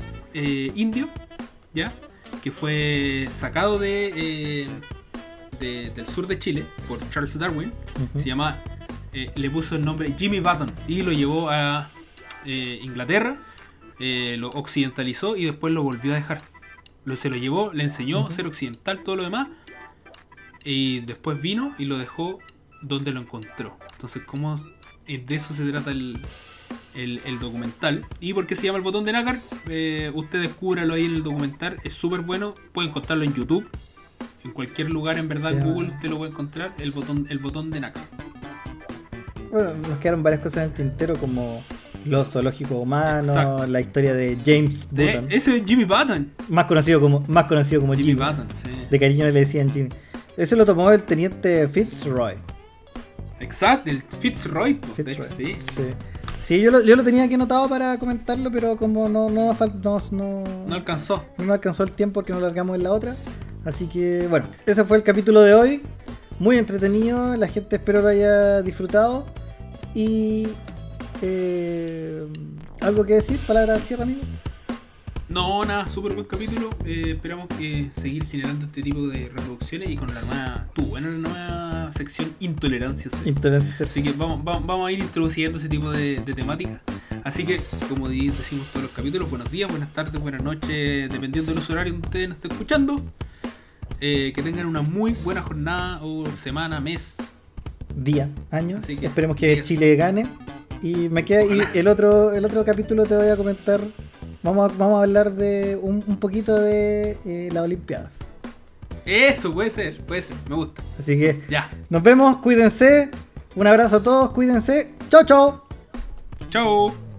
indio, ¿ya? que fue sacado de, de- del sur de Chile por Charles Darwin se llama, le puso el nombre Jimmy Button y lo llevó a Inglaterra, lo occidentalizó y después lo volvió a dejar. Lo, se lo llevó, le enseñó a ser occidental, todo lo demás, y después vino y lo dejó dónde lo encontró. Entonces, cómo de eso se trata el, el, el documental. ¿Y por qué se llama el botón de nácar? Eh, usted descúbralo ahí en el documental. Es súper bueno. Puede encontrarlo en YouTube. En cualquier lugar, en verdad, Sí. Google usted lo puede encontrar. El botón, el botón de nácar. Bueno, nos quedaron varias cosas en el tintero como los zoológicos humanos, Exacto. la historia de James De, Button, ese es Jimmy Button. más conocido como más conocido como Jimmy Jimmy. Button, sí. De cariño le decían Jimmy. Eso lo tomó el teniente Fitzroy. Exacto, el Fitzroy. pues, hecho, Fitzroy. sí. Sí, Sí, yo, lo, yo lo tenía aquí anotado para comentarlo, pero como no, no, no, no, No alcanzó. no alcanzó el tiempo porque no largamos en la otra. Así que bueno, ese fue el capítulo de hoy. Muy entretenido, la gente espero lo haya disfrutado. Y eh, algo que decir, palabra de cierre, amigo. No, nada, súper buen capítulo. Eh, esperamos que seguir generando este tipo de reproducciones y con la nueva, tu buena la nueva sección Intolerancia Cero. Intolerancia Así que vamos, vamos, vamos a ir introduciendo ese tipo de, de temáticas. Así que, como decimos todos los capítulos, buenos días, buenas tardes, buenas noches, dependiendo del uso horario donde ustedes nos estén escuchando. Eh, que tengan una muy buena jornada o semana, mes. día, año. Así que, Esperemos que días. Chile gane. Y me queda y el otro el otro capítulo te voy a comentar. Vamos a, vamos a hablar de un, un poquito de eh, las Olimpiadas. Eso puede ser, puede ser, me gusta. Así que Ya, nos vemos, cuídense. Un abrazo a todos, cuídense. Chau, chau. chao.